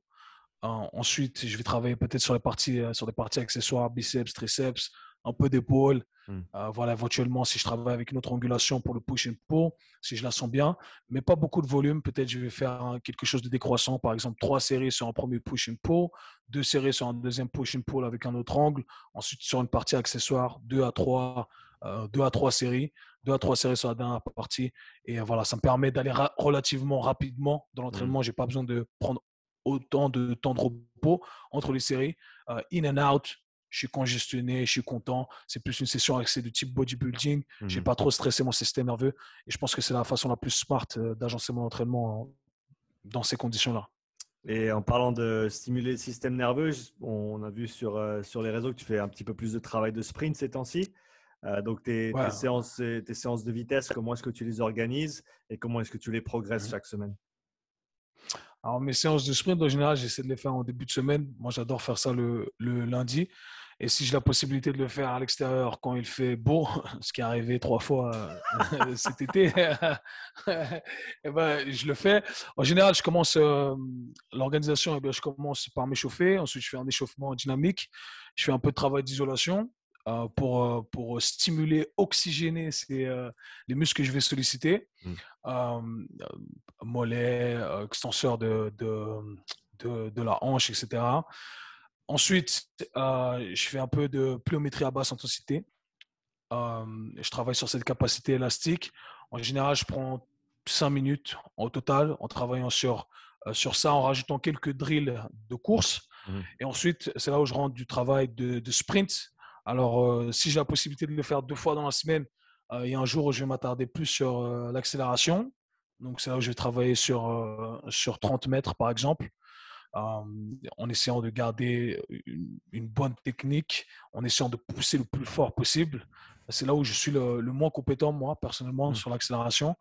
A: ensuite, je vais travailler peut-être sur les parties, sur les parties accessoires, biceps, triceps, un peu d'épaule. Mmh. voilà, éventuellement, si je travaille avec une autre angulation pour le push and pull, si je la sens bien, mais pas beaucoup de volume, peut-être je vais faire quelque chose de décroissant, par exemple trois séries sur un premier push and pull, deux séries sur un deuxième push and pull avec un autre angle, ensuite sur une partie accessoire, deux à trois, deux à trois séries deux à trois séries sur la dernière partie. Et euh, voilà, ça me permet d'aller relativement rapidement dans mmh. l'entraînement. Je n'ai pas besoin de prendre autant de temps de repos entre les séries. Euh, in and out, je suis congestionné, je suis content. C'est plus une session axée de type bodybuilding. Je n'ai mmh pas trop stressé mon système nerveux. Et je pense que c'est la façon la plus smart euh, d'agencer mon entraînement dans ces conditions-là.
B: Et en parlant de stimuler le système nerveux, on a vu sur, sur les réseaux que tu fais un petit peu plus de travail de sprint ces temps-ci. Euh, donc, tes, séances, tes séances de vitesse, comment est-ce que tu les organises et comment est-ce que tu les progresses mmh chaque semaine?
A: Alors, mes séances de sprint, en général, j'essaie de les faire en début de semaine. Moi, j'adore faire ça le, le, lundi. Et si j'ai la possibilité de le faire à l'extérieur quand il fait beau, ce qui est arrivé trois fois euh, cet été, eh ben, je le fais. En général, je commence euh, l'organisation, eh je commence par m'échauffer. Ensuite, je fais un échauffement dynamique. Je fais un peu de travail d'isolation. Euh, pour, pour stimuler, oxygéner les muscles que je vais solliciter. Mmh. mollets, extenseur de, de, de, la hanche, etc. Ensuite, euh, je fais un peu de pliométrie à basse intensité. Euh, je travaille sur cette capacité élastique. En général, je prends 5 minutes au total en travaillant sur, euh, sur ça, en rajoutant quelques drills de course. Mmh. Et ensuite, c'est là où je rentre du travail de, sprint. Alors, si j'ai la possibilité de le faire deux fois dans la semaine, il y a un jour où je vais m'attarder plus sur l'accélération. Donc, c'est là où je vais travailler sur, sur 30 mètres, par exemple en essayant de garder une, bonne technique, en essayant de pousser le plus fort possible. C'est là où je suis le, moins compétent, moi, personnellement, mmh. sur l'accélération.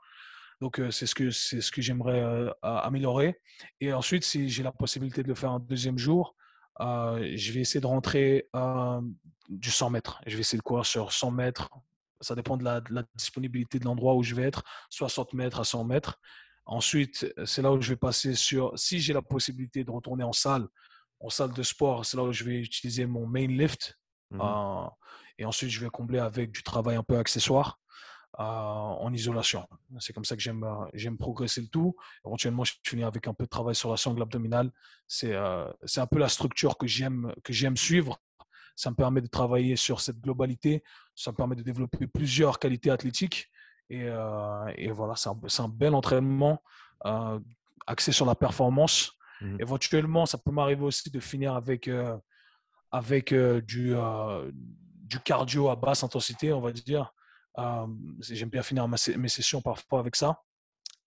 A: Donc, c'est ce que, c'est ce que j'aimerais améliorer. Et ensuite, si j'ai la possibilité de le faire un deuxième jour, je vais essayer de rentrer du 100 mètres. Je vais essayer de courir sur 100 mètres. Ça dépend de la, de la disponibilité de l'endroit où je vais être, 60 mètres à 100 mètres. Ensuite, c'est là où je vais passer sur, si j'ai la possibilité de retourner en salle, en salle de sport, c'est là où je vais utiliser mon main lift. Mmh euh, et ensuite, je vais combler avec du travail un peu accessoire euh, en isolation. C'est comme ça que j'aime, euh, j'aime progresser le tout. Éventuellement, je finis avec un peu de travail sur la sangle abdominale. C'est, c'est un peu la structure que j'aime, que j'aime suivre. Ça me permet de travailler sur cette globalité. Ça me permet de développer plusieurs qualités athlétiques euh, et, voilà, c'est un, un, bel entraînement euh, axé sur la performance. Mmh Éventuellement, ça peut m'arriver aussi de finir avec, euh, avec du, du cardio à basse intensité, on va dire. J'aime bien finir mes sessions parfois avec ça.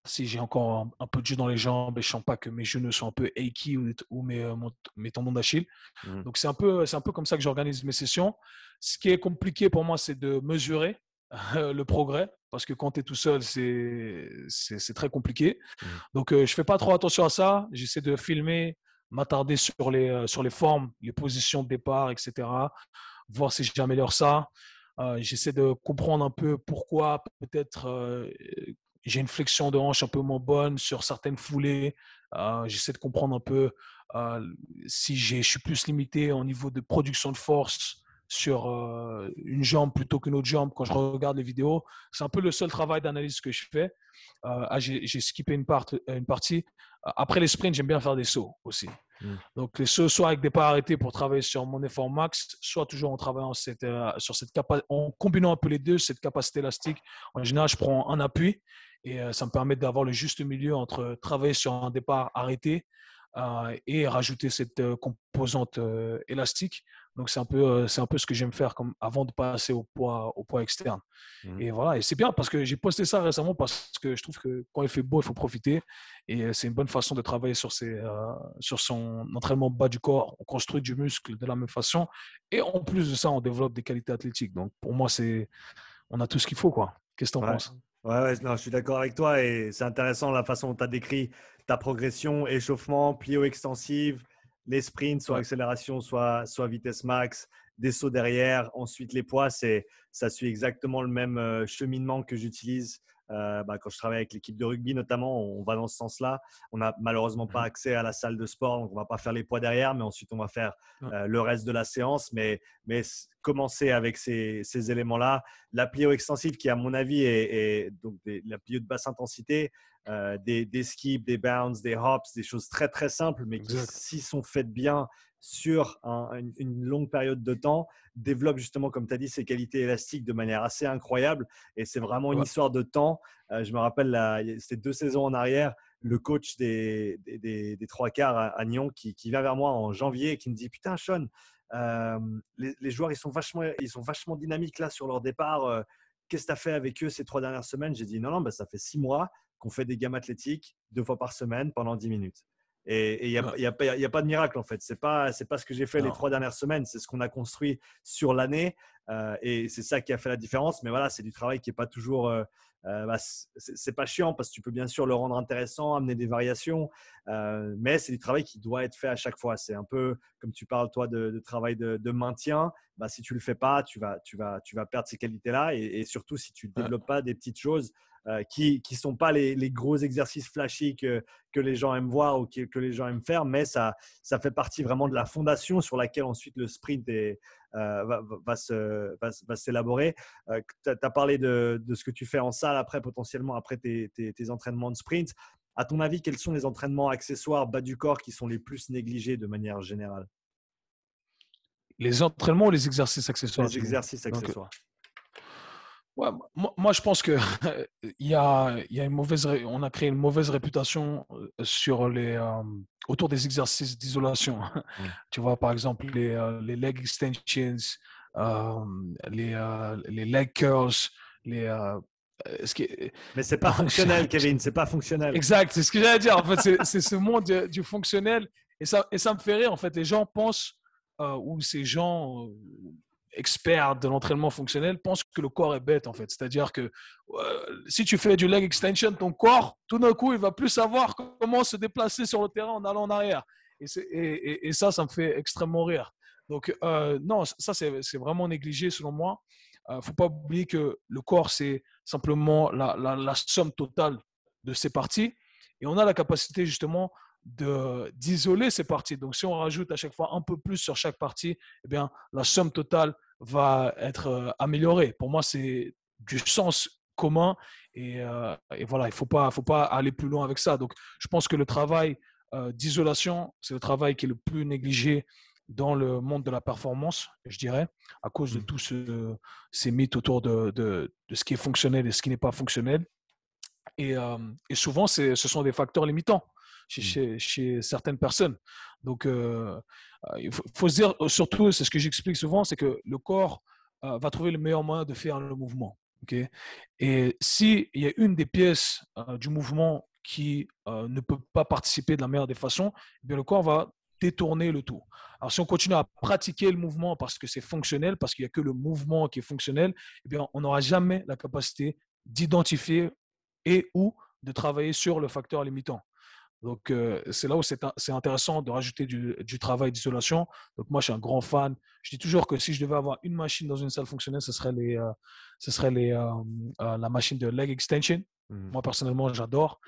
A: Si j'ai encore un, peu de jus dans les jambes et je sens pas que mes genoux sont un peu achy ou, ou mes, mes, tendons d'Achille. Mmh. Donc c'est un, peu, un peu comme ça que j'organise mes sessions. Ce qui est compliqué pour moi, c'est de mesurer le progrès parce que quand tu es tout seul, c'est très compliqué. Mmh. Donc, euh, je fais pas trop attention à ça. J'essaie de filmer, m'attarder sur les, euh, sur les formes, les positions de départ, etc. Voir si j'améliore ça. Euh, j'essaie de comprendre un peu pourquoi peut-être j'ai une flexion de hanche un peu moins bonne sur certaines foulées. J'essaie de comprendre un peu si je suis plus limité au niveau de production de force sur euh, une jambe plutôt qu'une autre jambe quand je regarde les vidéos. C'est un peu le seul travail d'analyse que je fais. Euh, ah, j'ai skippé une, part, une partie. Après les sprints, j'aime bien faire des sauts aussi. Hmm. Donc les sauts, soit avec des pas arrêtés pour travailler sur mon effort max, soit toujours en travaillant cette, euh, sur cette en combinant un peu les deux, cette capacité élastique. En général, je prends un appui et ça me permet d'avoir le juste milieu entre travailler sur un départ arrêté et rajouter cette composante élastique. Donc c'est un peu c'est un peu ce que j'aime faire comme avant de passer au poids au poids externe. Mmh. Et voilà, et c'est bien parce que j'ai posté ça récemment parce que je trouve que quand il fait beau, il faut profiter et c'est une bonne façon de travailler sur ses sur son entraînement bas du corps, on construit du muscle de la même façon et en plus de ça, on développe des qualités athlétiques. Donc pour moi, c'est on a tout ce qu'il faut quoi. Qu'est-ce que tu en penses?
B: Ouais, ouais non, je suis d'accord avec toi et c'est intéressant la façon dont tu as décrit ta progression, échauffement, plio extensive, les sprints, soit accélération, soit, soit vitesse max, des sauts derrière, ensuite les poids, c'est, ça suit exactement le même euh, cheminement que j'utilise euh, bah, quand je travaille avec l'équipe de rugby notamment, on va dans ce sens-là. On n'a malheureusement pas mmh accès à la salle de sport, donc on va pas faire les poids derrière, mais ensuite on va faire euh, le reste de la séance. Mais, mais commencer avec ces, ces éléments-là, la plio extensive qui à mon avis est, donc la plio de basse intensité, euh, des, des skips, des bounds, des hops, des choses très très simples, mais qui si sont faites bien sur une, longue période de temps, développe justement, comme tu as dit, ses qualités élastiques de manière assez incroyable. Et c'est vraiment une histoire de temps. Euh, je me rappelle, c'était deux saisons en arrière, le coach des, des, trois quarts à, Nyon qui, vient vers moi en janvier et qui me dit Putain, Sean, euh, les, joueurs, ils sont, vachement, ils sont vachement dynamiques là sur leur départ. Euh, qu'est-ce que tu as fait avec eux ces trois dernières semaines? J'ai dit Non, non, bah, ça fait six mois qu'on fait des gammes athlétiques deux fois par semaine pendant dix minutes. Et il n'y a, y a, a, pas de miracle en fait. Ce n'est pas, pas ce que j'ai fait les trois dernières semaines, c'est ce qu'on a construit sur l'année. Euh, et c'est ça qui a fait la différence. Mais voilà, c'est du travail qui n'est pas toujours. Euh, euh bah, c'est pas chiant parce que tu peux bien sûr le rendre intéressant, amener des variations, euh, mais c'est du travail qui doit être fait à chaque fois. C'est un peu comme tu parles toi de, travail de, de, maintien. Bah, si tu le fais pas, tu vas, tu vas, tu vas perdre ces qualités-là. Et, et, surtout si tu ne développes pas des petites choses euh, qui ne sont pas les, gros exercices flashy que, que les gens aiment voir ou que, les gens aiment faire, mais ça, ça fait partie vraiment de la fondation sur laquelle ensuite le sprint est, euh, va, va, se, va, s'élaborer. Euh, tu as parlé de, de, ce que tu fais en salle après, potentiellement après tes, tes, entraînements de sprint. À ton avis, quels sont les entraînements accessoires bas du corps qui sont les plus négligés de manière générale?
A: Les entraînements ou les exercices accessoires
B: Les exercices accessoires.
A: Ouais, moi, je pense que il y a, y a, une mauvaise, on a créé une mauvaise réputation euh, sur les, euh, autour des exercices d'isolation. Tu vois, par exemple, les, euh, les leg extensions, les, les leg curls, les,
B: ce qui Mais c'est pas fonctionnel, Kevin, c'est pas fonctionnel.
A: Exact, c'est ce que j'allais dire. En fait, c'est ce monde du, fonctionnel et ça, et ça me fait rire. En fait, les gens pensent, ou ces gens experts de l'entraînement fonctionnel pensent que le corps est bête en fait. C'est-à-dire que euh, si tu fais du leg extension, ton corps, tout d'un coup, il va plus savoir comment se déplacer sur le terrain en allant en arrière. Et, ça, ça me fait extrêmement rire. Donc euh, non, ça c'est vraiment négligé selon moi. Il euh, ne faut pas oublier que le corps, c'est simplement la, la, la somme totale de ses parties. Et on a la capacité justement d'isoler ces parties. Donc, si on rajoute à chaque fois un peu plus sur chaque partie, eh bien, la somme totale va être améliorée. Pour moi, c'est du sens commun et, euh, voilà, il ne faut pas, faut pas aller plus loin avec ça. Donc, je pense que le travail euh, d'isolation, c'est le travail qui est le plus négligé dans le monde de la performance, je dirais, à cause de mmh. tous ces mythes autour de, de, ce qui est fonctionnel et ce qui n'est pas fonctionnel. Et, et souvent, ce sont des facteurs limitants. Mmh. chez, certaines personnes. Donc, euh, euh, il faut, se dire, surtout, c'est ce que j'explique souvent, c'est que le corps euh, va trouver le meilleur moyen de faire le mouvement. Okay Et s'il y a une des pièces du mouvement qui ne peut pas participer de la meilleure des façons, eh bien, le corps va détourner le tout. Alors, si on continue à pratiquer le mouvement parce que c'est fonctionnel, parce qu'il n'y a que le mouvement qui est fonctionnel, eh bien, on n'aura jamais la capacité d'identifier et ou de travailler sur le facteur limitant. Donc, euh, c'est là où c'est intéressant de rajouter du, travail d'isolation. Donc, moi, je suis un grand fan. Je dis toujours que si je devais avoir une machine dans une salle fonctionnelle, ce serait, les, euh, ce serait les, euh, la machine de leg extension. Mmh. Moi, personnellement, j'adore.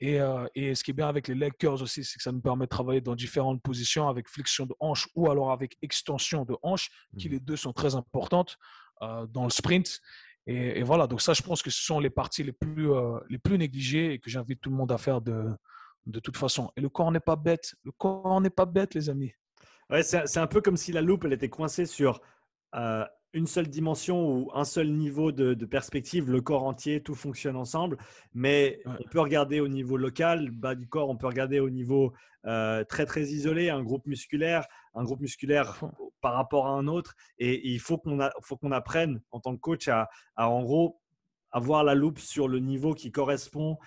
A: Et, et, ce qui est bien avec les leg curls aussi, c'est que ça nous permet de travailler dans différentes positions avec flexion de hanche ou alors avec extension de hanche, qui mmh. les deux sont très importantes dans le sprint. Et, et, voilà, donc ça, je pense que ce sont les parties les plus, les plus négligées et que j'invite tout le monde à faire de, de toute façon. Et le corps n'est pas bête. Le corps n'est pas bête, les amis.
B: Ouais, c'est un peu comme si la loupe, elle était coincée sur euh, une seule dimension ou un seul niveau de, perspective, le corps entier, tout fonctionne ensemble. Mais on peut regarder au niveau local, bas du corps, on peut regarder au niveau euh, très très isolé, un groupe musculaire, un groupe musculaire par rapport à un autre. Et, il faut qu'on apprenne en tant que coach à, à en gros avoir la loupe sur le niveau qui correspond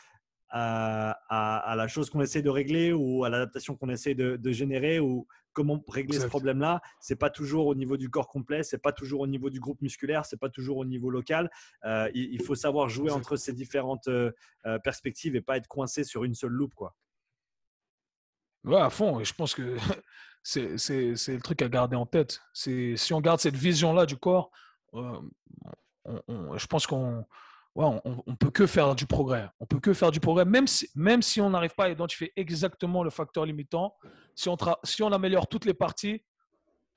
B: à, la chose qu'on essaie de régler ou à l'adaptation qu'on essaie de, générer ou comment régler ce problème-là. C'est pas toujours au niveau du corps complet, c'est pas toujours au niveau du groupe musculaire, c'est pas toujours au niveau local. Euh, il, faut savoir jouer entre ces différentes euh, euh, perspectives et pas être coincé sur une seule loupe, quoi.
A: Ouais, à fond. Et je pense que c'est le truc à garder en tête. Si on garde cette vision-là du corps, je pense qu'on on, ne peut que faire du progrès. On peut que faire du progrès, même si, même si on n'arrive pas à identifier exactement le facteur limitant. Si on, si on améliore toutes les parties,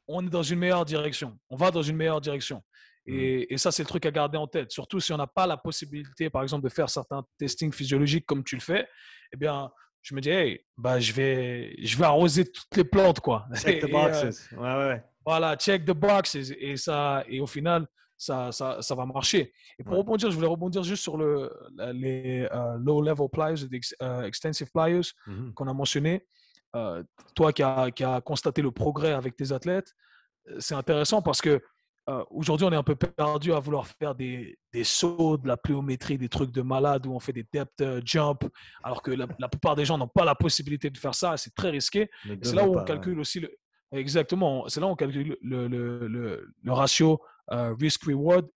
A: on est dans une meilleure direction. On va dans une meilleure direction. Et, mmh. ça, c'est le truc à garder en tête. Surtout si on n'a pas la possibilité, par exemple, de faire certains testings physiologiques comme tu le fais, eh bien, je me dis, hey, bah, je, vais, je vais arroser toutes les plantes. Quoi.
B: Check the boxes. ouais, ouais.
A: Voilà, check the boxes. Et, ça, et au final, ça, ça, ça, va marcher. Et pour rebondir, je voulais rebondir juste sur le, les euh, low-level pliers, les euh, extensive pliers mmh qu'on a mentionné. Euh, toi qui as, qui a constaté le progrès avec tes athlètes, c'est intéressant parce que euh, aujourd'hui, on est un peu perdu à vouloir faire des, des, sauts, de la pliométrie, des trucs de malade où on fait des depth jump, alors que la, plupart des gens n'ont pas la possibilité de faire ça. C'est très risqué. C'est là où on calcule aussi le. Exactement. C'est là où on calcule le, le, le, ratio euh, risk-reward,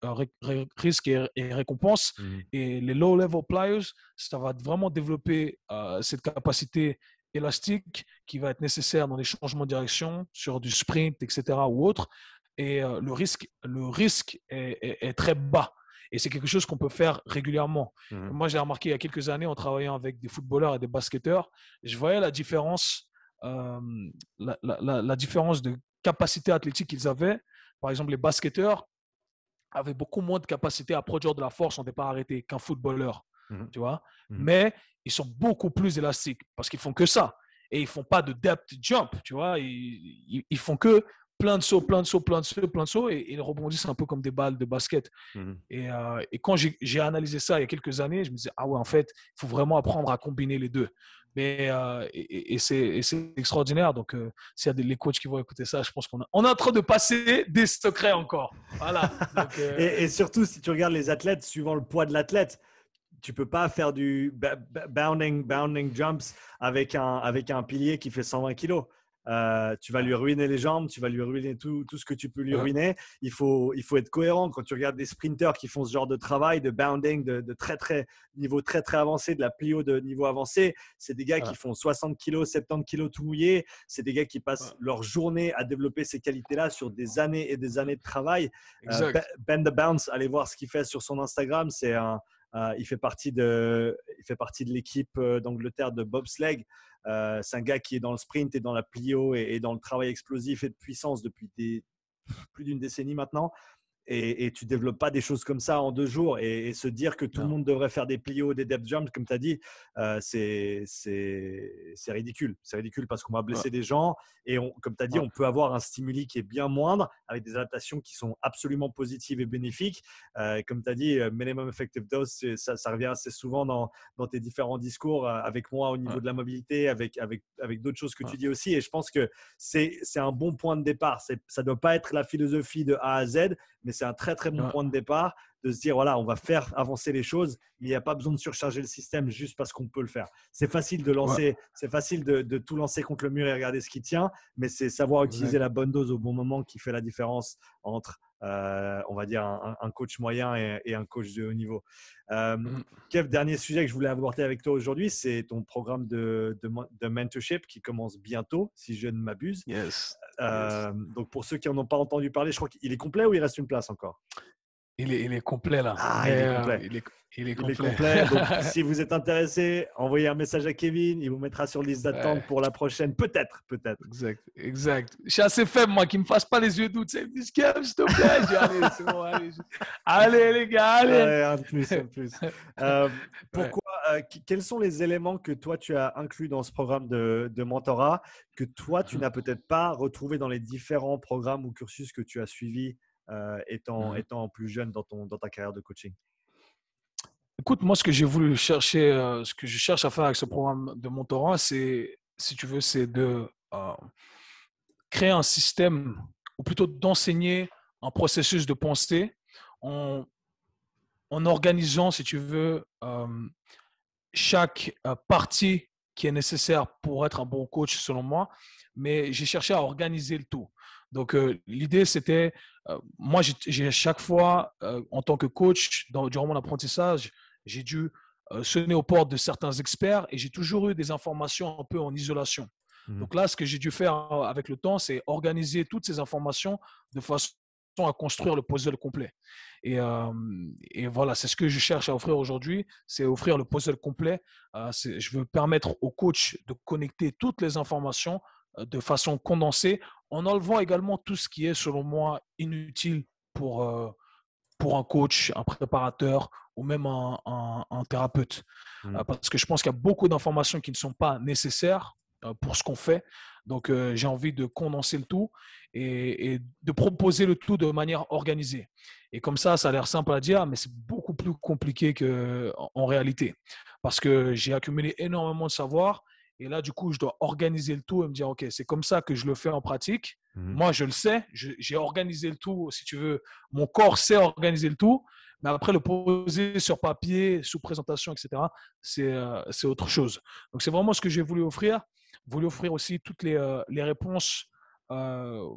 A: risque et, récompense. Mmh et les low-level players, ça va vraiment développer cette capacité élastique qui va être nécessaire dans les changements de direction, sur du sprint, etc. ou autre et le risque, le risque est, très bas. Et c'est quelque chose qu'on peut faire régulièrement. Mmh Moi, j'ai remarqué il y a quelques années en travaillant avec des footballeurs et des basketteurs, je voyais la différence, la, la, différence de capacité athlétique qu'ils avaient. Par exemple, les basketteurs avaient beaucoup moins de capacité à produire de la force en départ arrêté qu'un footballeur. Mmh tu vois mmh Mais ils sont beaucoup plus élastiques parce qu'ils font que ça. Et ils font pas de depth jump, tu vois. Ils, ils, ils font que plein de sauts, plein de sauts, plein de sauts, plein de sauts, et, ils rebondissent un peu comme des balles de basket. Mmh et, euh, et, quand j'ai analysé ça il y a quelques années, je me disais, ah ouais, en fait, il faut vraiment apprendre à combiner les deux. Mais, euh, et, c'est extraordinaire. Donc, euh, s'il y a des coachs qui vont écouter ça, je pense qu'on on est en train de passer des secrets encore. Voilà.
B: et, surtout, si tu regardes les athlètes, suivant le poids de l'athlète, tu peux pas faire du bounding, bounding jumps avec un, avec un pilier qui fait 120 kilos. Euh, tu vas lui ruiner les jambes, tu vas lui ruiner tout, tout ce que tu peux lui ruiner. Il faut, il faut être cohérent. Quand tu regardes des sprinters qui font ce genre de travail, de bounding, de, très, très niveau très, très avancé, de la plio de niveau avancé, c'est des gars qui font 60 kg, 70 kg tout mouillé. C'est des gars qui passent leur journée à développer ces qualités-là sur des années et des années de travail. Euh, ben the Bounce, allez voir ce qu'il fait sur son Instagram. C'est un, euh, il fait partie de, il fait partie de l'équipe d'Angleterre de bobsleigh. Euh, c'est un gars qui est dans le sprint et dans la plio et, dans le travail explosif et de puissance depuis plus d'une décennie maintenant et, et, tu développes pas des choses comme ça en deux jours et, se dire que tout le monde devrait faire des plios, des depth jumps, comme tu as dit, euh, c'est ridicule. C'est ridicule parce qu'on va blesser des gens et on, comme tu as dit, on peut avoir un stimuli qui est bien moindre avec des adaptations qui sont absolument positives et bénéfiques. Euh, comme tu as dit, euh, minimum effective dose, ça, ça, revient assez souvent dans, dans, tes différents discours euh, avec moi au niveau de la mobilité, avec, avec, avec d'autres choses que tu dis aussi. Et je pense que c'est un bon point de départ. Ça ne doit pas être la philosophie de A à Z, mais c'est un très très bon point de départ de se dire voilà, on va faire avancer les choses, il n'y a pas besoin de surcharger le système juste parce qu'on peut le faire. C'est facile de lancer, c'est facile de, tout lancer contre le mur et regarder ce qui tient, mais c'est savoir utiliser la bonne dose au bon moment qui fait la différence entre euh, on va dire un, coach moyen et, un coach de haut niveau. Euh, mm. Kev, dernier sujet que je voulais aborder avec toi aujourd'hui, c'est ton programme de, de, mentorship qui commence bientôt, si je ne m'abuse.
A: Yes.
B: Euh, donc pour ceux qui n'en ont pas entendu parler, je crois qu'il est complet ou il reste une place encore?
A: Il est, il est, complet là.
B: Ah, il est complet.
A: il, est, il est complet.
B: Donc, si vous êtes intéressé, envoyez un message à Kevin. Il vous mettra sur liste d'attente pour la prochaine. Peut-être, peut-être.
A: Exact, exact. Je suis assez faible, moi, qui me fasse pas les yeux doux. Tu sais, s'il te plaît. allez, c'est bon, allez. allez, les gars, allez.
B: un plus, un plus. Euh, pourquoi, euh, quels sont les éléments que toi, tu as inclus dans ce programme de, de mentorat que toi, tu mhm. n'as peut-être pas retrouvé dans les différents programmes ou cursus que tu as suivis étant, mmh étant plus jeune dans, ton, dans ta carrière de coaching?
A: Écoute, moi, ce que j'ai voulu chercher, euh, ce que je cherche à faire avec ce programme de mentorat, c'est, si tu veux, c'est de euh, créer un système, ou plutôt d'enseigner un processus de pensée en, en organisant, si tu veux, chaque partie qui est nécessaire pour être un bon coach, selon moi. Mais j'ai cherché à organiser le tout. Donc, l'idée, c'était moi, j'ai chaque fois, en tant que coach, durant mon apprentissage, j'ai dû sonner aux portes de certains experts et j'ai toujours eu des informations un peu en isolation. Mmh Donc là, ce que j'ai dû faire avec le temps, c'est organiser toutes ces informations de façon à construire le puzzle complet. Et, et voilà, c'est ce que je cherche à offrir aujourd'hui, c'est offrir le puzzle complet. je veux permettre aux coachs de connecter toutes les informations de façon condensée en enlevant également tout ce qui est, selon moi, inutile pour, euh, pour un coach, un préparateur ou même un, un, thérapeute. Mmh. Euh, parce que je pense qu'il y a beaucoup d'informations qui ne sont pas nécessaires euh, pour ce qu'on fait. Donc, j'ai envie de condenser le tout et, de proposer le tout de manière organisée. Et comme ça, ça a l'air simple à dire, mais c'est beaucoup plus compliqué qu'en en réalité. Parce que j'ai accumulé énormément de savoir Et là, du coup, je dois organiser le tout et me dire, OK, c'est comme ça que je le fais en pratique. Mmh Moi, je le sais, j'ai organisé le tout, si tu veux. Mon corps sait organiser le tout, mais après, le poser sur papier, sous présentation, etc., euh, c'est autre chose. Donc, c'est vraiment ce que j'ai voulu offrir. Voulu offrir aussi toutes les, euh, les réponses euh,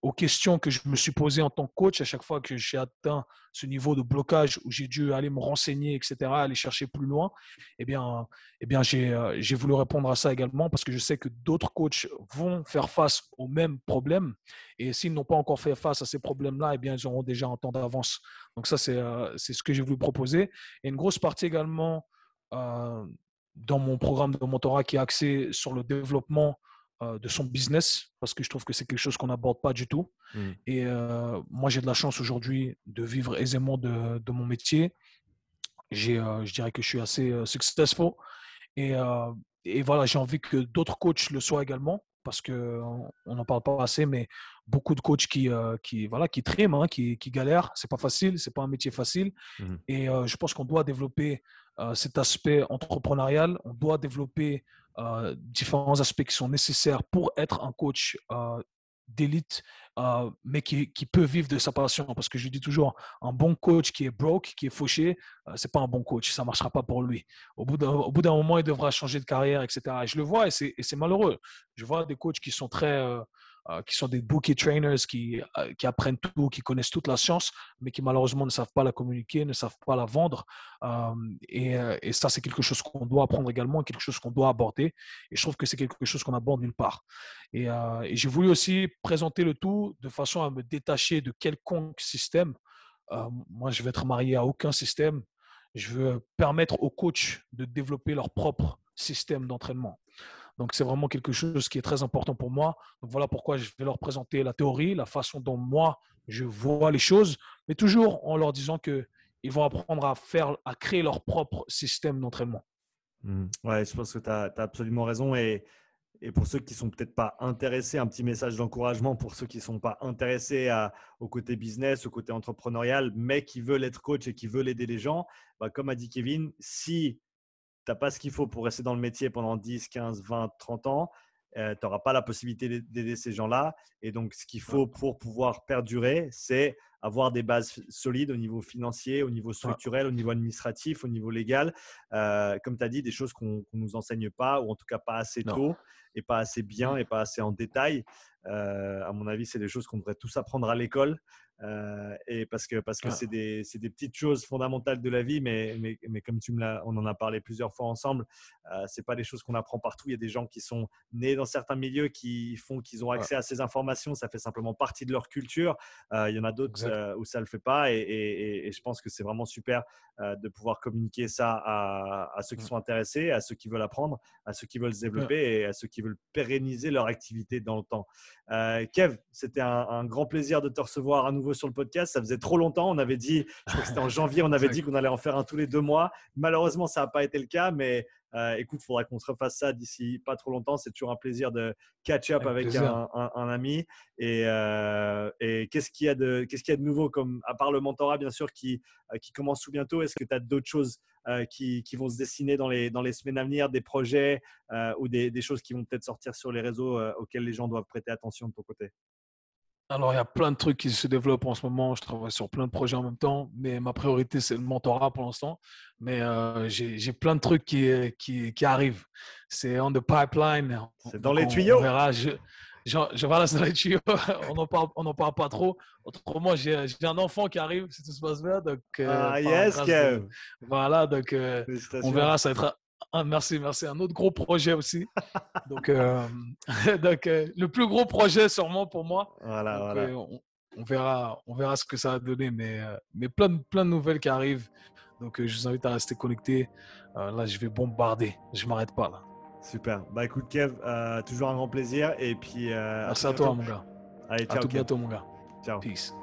A: aux questions que je me suis posées en tant que coach à chaque fois que j'ai atteint ce niveau de blocage où j'ai dû aller me renseigner, etc., aller chercher plus loin, eh bien, eh bien euh, j'ai voulu répondre à ça également parce que je sais que d'autres coachs vont faire face aux mêmes problèmes et s'ils n'ont pas encore fait face à ces problèmes-là, eh bien, ils auront déjà un temps d'avance. Donc ça, c'est euh, c'est ce que j'ai voulu proposer. Et une grosse partie également dans mon programme de mentorat qui est axé sur le développement euh, de son business parce que je trouve que c'est quelque chose qu'on n'aborde pas du tout. Mmh. Et euh, moi, j'ai de la chance aujourd'hui de vivre aisément de, de mon métier. J'ai, euh, je dirais que je suis assez successful. Et, et voilà, j'ai envie que d'autres coachs le soient également parce qu'on n'en parle pas assez, mais beaucoup de coachs qui, qui, voilà, qui triment, hein, qui, qui galèrent. C'est pas facile, c'est pas un métier facile. Mmh. Et je pense qu'on doit développer cet aspect entrepreneurial. On doit développer euh, différents aspects qui sont nécessaires pour être un coach euh, d'élite, euh, mais qui, qui, peut vivre de sa passion. Parce que je dis toujours, un bon coach qui est broke, qui est fauché, c'est pas un bon coach. Ça marchera pas pour lui. Au bout d'un moment, il devra changer de carrière, etc. Et je le vois et c'est malheureux. Je vois des coachs qui sont très euh, qui sont des bookie trainers qui, euh, qui, apprennent tout, qui connaissent toute la science, mais qui malheureusement ne savent pas la communiquer, ne savent pas la vendre. Euh, et, et, ça, c'est quelque chose qu'on doit apprendre également, quelque chose qu'on doit aborder. Et je trouve que c'est quelque chose qu'on aborde nulle part. Et, et j'ai voulu aussi présenter le tout de façon à me détacher de quelconque système. moi, je vais être marié à aucun système. Je veux permettre aux coachs de développer leur propre système d'entraînement. Donc, c'est vraiment quelque chose qui est très important pour moi. Voilà pourquoi je vais leur présenter la théorie, la façon dont moi, je vois les choses, mais toujours en leur disant qu'ils vont apprendre à faire, à créer leur propre système d'entraînement.
B: Mmh. Ouais, je pense que tu as, absolument raison. Et, pour ceux qui ne sont peut-être pas intéressés, un petit message d'encouragement pour ceux qui ne sont pas intéressés au côté business, au côté entrepreneurial, mais qui veulent être coach et qui veulent aider les gens. Bah, comme a dit Kevin, si n'as pas ce qu'il faut pour rester dans le métier pendant 10, 15, 20, 30 ans, euh, tu n'auras pas la possibilité d'aider ces gens-là. Et donc, ce qu'il faut pour pouvoir perdurer, c'est avoir des bases solides au niveau financier, au niveau structurel, au niveau administratif, au niveau légal. Euh, comme tu as dit, des choses qu'on ne nous enseigne pas, ou en tout cas pas assez tôt, et pas assez bien, et pas assez en détail. Euh, à mon avis, c'est des choses qu'on devrait tous apprendre à l'école. Euh, et parce que parce que ah. c'est des, des, petites choses fondamentales de la vie, mais, mais, mais comme tu me l'as, on en a parlé plusieurs fois ensemble, euh, c'est pas des choses qu'on apprend partout. Il y a des gens qui sont nés dans certains milieux qui font qu'ils ont accès à ces informations, ça fait simplement partie de leur culture. Euh, il y en a d'autres euh, où ça le fait pas, et, et, et je pense que c'est vraiment super de pouvoir communiquer ça à, à ceux qui sont intéressés, à ceux qui veulent apprendre, à ceux qui veulent se développer et à ceux qui veulent pérenniser leur activité dans le temps. Kev, c'était un, un grand plaisir de te recevoir à nouveau sur le podcast. Ça faisait trop longtemps. On avait dit, je crois que c'était en janvier, on avait dit qu'on allait en faire un tous les deux mois. Malheureusement, ça n'a pas été le cas, mais euh, écoute, il faudra qu'on se refasse ça d'ici pas trop longtemps. C'est toujours un plaisir de catch up avec, un, ami. Et, euh, et qu'est-ce qu'il y, a de, qu'est-ce qu'il y a de nouveau, comme, à part le mentorat, bien sûr, qui, euh, qui commence tout bientôt? Est-ce que tu as d'autres choses qui, qui, vont se dessiner dans les, dans les semaines à venir, des projets ou des, des, choses qui vont peut-être sortir sur les réseaux auxquels les gens doivent prêter attention de ton côté?
A: Alors, il y a plein de trucs qui se développent en ce moment. Je travaille sur plein de projets en même temps, mais ma priorité, c'est le mentorat pour l'instant. Mais euh, j'ai plein de trucs qui, qui, qui arrivent. C'est on the pipeline.
B: C'est dans les tuyaux.
A: On verra. Je, je, je voilà, dans les tuyaux. on n'en parle, on parle pas trop. Autrement, j'ai un enfant qui arrive, si tout se passe bien. Donc,
B: euh, ah, yes, Kev.
A: Voilà, donc euh, on verra. Ça va être ah, merci, merci. Un autre gros projet aussi. donc, euh, donc euh, le plus gros projet sûrement pour moi.
B: Voilà, voilà.
A: Euh, on, verra, on verra ce que ça va donner, mais, mais plein, de, plein de nouvelles qui arrivent. Donc, je vous invite à rester connectés. là, je vais bombarder. Je m'arrête pas là.
B: Super. Bah écoute, Kev, toujours un grand plaisir. Et puis,
A: merci à, toi, mon gars.
B: Allez, ciao.
A: À tout bientôt, mon gars.
B: Ciao.
A: Peace.